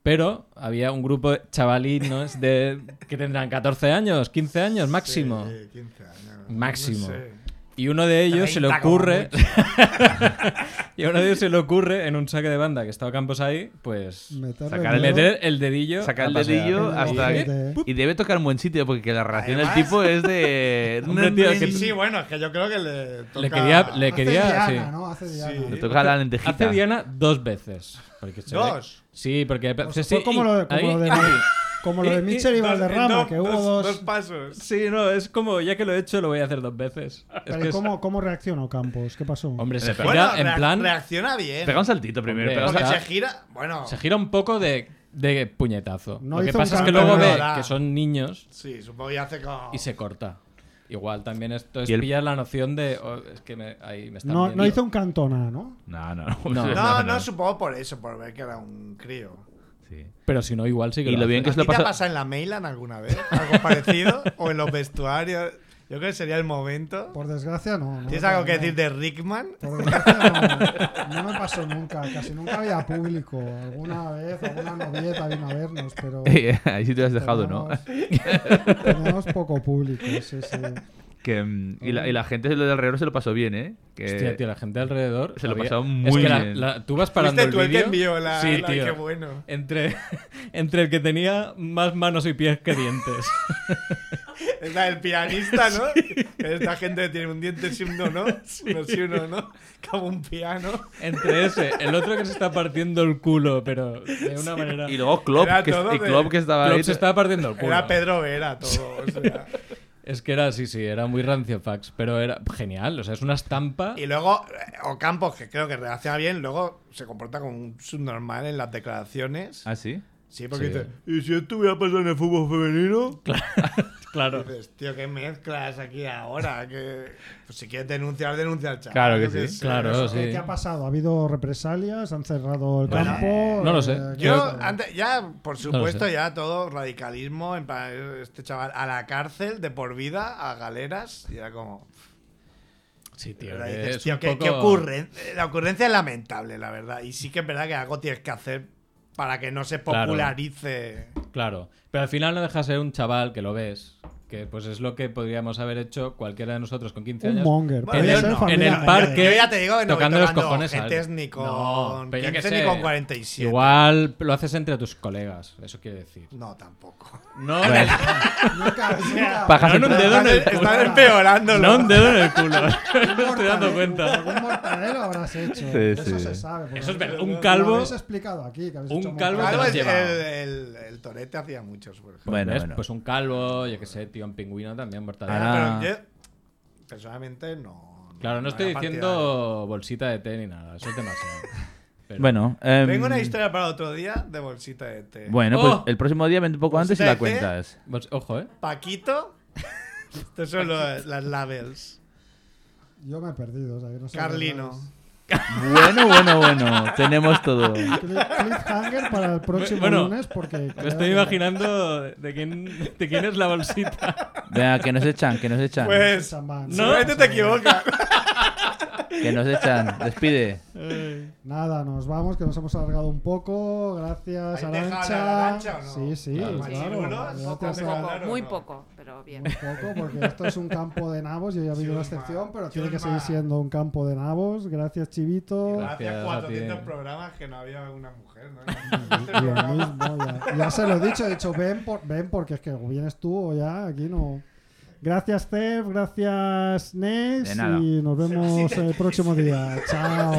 Pero había un grupo de chavalinos de, que tendrán 14 años, 15 años máximo. Sí, 15 años. Máximo. No sé. Y uno de ellos se le 30 como ocurre. <laughs> y a uno de ellos se le ocurre en un saque de banda que estaba Campos ahí, pues. Meterle Sacar el. Meter el dedillo. Saca a el dedillo hasta que... Y debe tocar en buen sitio porque la reacción del tipo es de... <laughs> Hombre, tío, que- Sí, sí, bueno, es que yo creo que le toca... Le quería. Le Hace quería Diana, sí. ¿no? Hace Diana. Sí. Le toca la lentejita. Hace Diana dos veces. Porque se ve- ¿Dos? Sí, porque. Pues sí, sí, como lo de, como ahí- lo de, ahí. Como lo de Y- y- Mitchell y Valderrama, dos- que hubo dos, dos. dos pasos. Sí, no, es como ya que lo he hecho, lo voy a hacer dos veces. Es Pero que es- ¿cómo, ¿Cómo reaccionó Campos? ¿Qué pasó? Hombre, se Bueno, gira Bueno, en plan. Reacciona bien. Pega un saltito primero. Hombre, pega un Porque está- se gira... Bueno, Se gira un poco de, de puñetazo. No lo que pasa es que luego ve que son niños sí, supongo que hace como... y se corta. Igual también esto es Y el- pillar la noción de. oh, es que me, ahí me están no, viendo. no hizo un cantona, ¿no? No, no, <laughs> No. No, no, supongo por eso, por ver que era un crío. Sí. Pero si no, igual sí que Y lo bien que ¿A se lo ti te ha pasa... pasado en la Mailan alguna vez? ¿Algo <laughs> parecido? ¿O en los vestuarios? Yo creo que sería el momento. Por desgracia, no. no ¿Tienes algo que decir de Rickman? Por desgracia, no, <laughs> no me pasó nunca. Casi nunca había público. Alguna vez, alguna novieta vino a vernos, pero. <laughs> Ahí sí te lo has dejado, ¿no? Tenemos poco público, sí, sí. Que, mm, y, la, y la gente de de alrededor se lo pasó bien, ¿eh? Que... Hostia, tío, la gente alrededor. se lo es muy que la- bien. la- tú vas parando el que vídeo. la... Sí, la- tío. Qué bueno. Entre, <laughs> entre el que tenía más manos y pies que dientes. <laughs> Está el pianista, ¿no? <laughs> Que Esta gente tiene un diente sí, uno, ¿no? Uno sí, uno, ¿no? Como un piano. Entre ese, el otro que se está partiendo el culo, pero de una manera. Y luego que, de- Klopp que estaba Klopp ahí. se estaba partiendo el culo. Era Pedro Vera todo. o sea. Es que era, sí, sí, era muy rancio fax, pero era genial. O sea, es una estampa. Y luego, eh, Ocampos, que creo que reacciona bien, luego se comporta como un subnormal en las declaraciones. ¿Ah, sí? Sí, porque Sí. ¿y si esto hubiera pasado en el fútbol femenino? <laughs> <laughs> Claro. Dices, tío, qué mezclas aquí ahora. Que... Pues si quieres denunciar, denuncia al chaval. Claro que sí. Claro, eso. sí. ¿Qué, ha pasado? ¿Ha habido represalias? ¿Han cerrado el Bueno, campo? no lo sé. Eh, ¿qué Yo, antes, ya, por supuesto, ya todo radicalismo, en plan, este chaval a la cárcel de por vida, a galeras, y era como... Sí, tío. ¿qué, poco- qué ocurre? Eh, La ocurrencia es lamentable, la verdad. Y sí que es verdad que algo tienes que hacer para que no se Claro. popularice. Claro. Pero al final no deja de ser un chaval que lo ves. Que pues es lo que podríamos haber hecho cualquiera de nosotros con 15 Un años. monger. Bueno, en, el, no, en el Monger. parque. Yo ya te digo que no tocando los cojones. ¿sabes? ni con No, pero yo qué 15 ni sé. con 47. Igual lo haces entre tus colegas. Eso quiere decir. No, tampoco. No, Bueno, <laughs> Nunca, nunca. Pajas no, no, un dedo en el culo. están empeorándolo. No un dedo en el culo. <laughs> Un Me estoy dando cuenta. Algún mortadelo habrás hecho. Sí, Eso sí. se sabe. Eso es verdad. lo- Un lo calvo- habéis explicado aquí. que habéis un hecho calvo mortadelo. te lo has el, llevado. el, el, el Torete hacía muchos, por ejemplo. Bueno, bueno. Pues un calvo, yo qué sé, tío, pingüino también, mortadelo. Ah. Pero yo, personalmente, no. Claro, no estoy partidario. diciendo bolsita de té ni nada. Eso es demasiado. <laughs> Pero- Bueno, Tengo una historia para otro día de bolsita de té. Bueno, Oh. pues el próximo día vente un poco antes y la té. cuentas. Ojo, ¿eh? Paquito. <laughs> Estos son los- las labels. Yo me he perdido. O sea, no sé Carlino. Bueno, bueno, bueno. Tenemos todo. <laughs> Cliff- Cliffhanger para el próximo Bueno, lunes porque Me estoy imaginando de quién, de quién es la bolsita. Venga, que nos echan, que nos echan. Pues. No. te equivocas. Que nos echan. Despide. Nada, nos vamos, que nos hemos alargado un poco. Gracias, ¿Habéis dejado Arancha. hablar a Arantxa o no? Sí, sí, Claro. claro. Machirulos, Gracias poco, a- poco. Poco, Claro, muy no. poco, pero bien. Muy poco, porque esto es un campo de nabos. Yo ya he habido una excepción, pero tiene que seguir siendo un campo de nabos. Gracias, Chivito. Gracias. Hacía a 400 ti. programas que no había una mujer, ¿no? Mismo, ya, ya se lo he dicho, he dicho, ven, por- ven porque es que o vienes tú o ya, aquí no. Gracias, Steph. Gracias, Nex. Y nos vemos el próximo día. <laughs> Chao.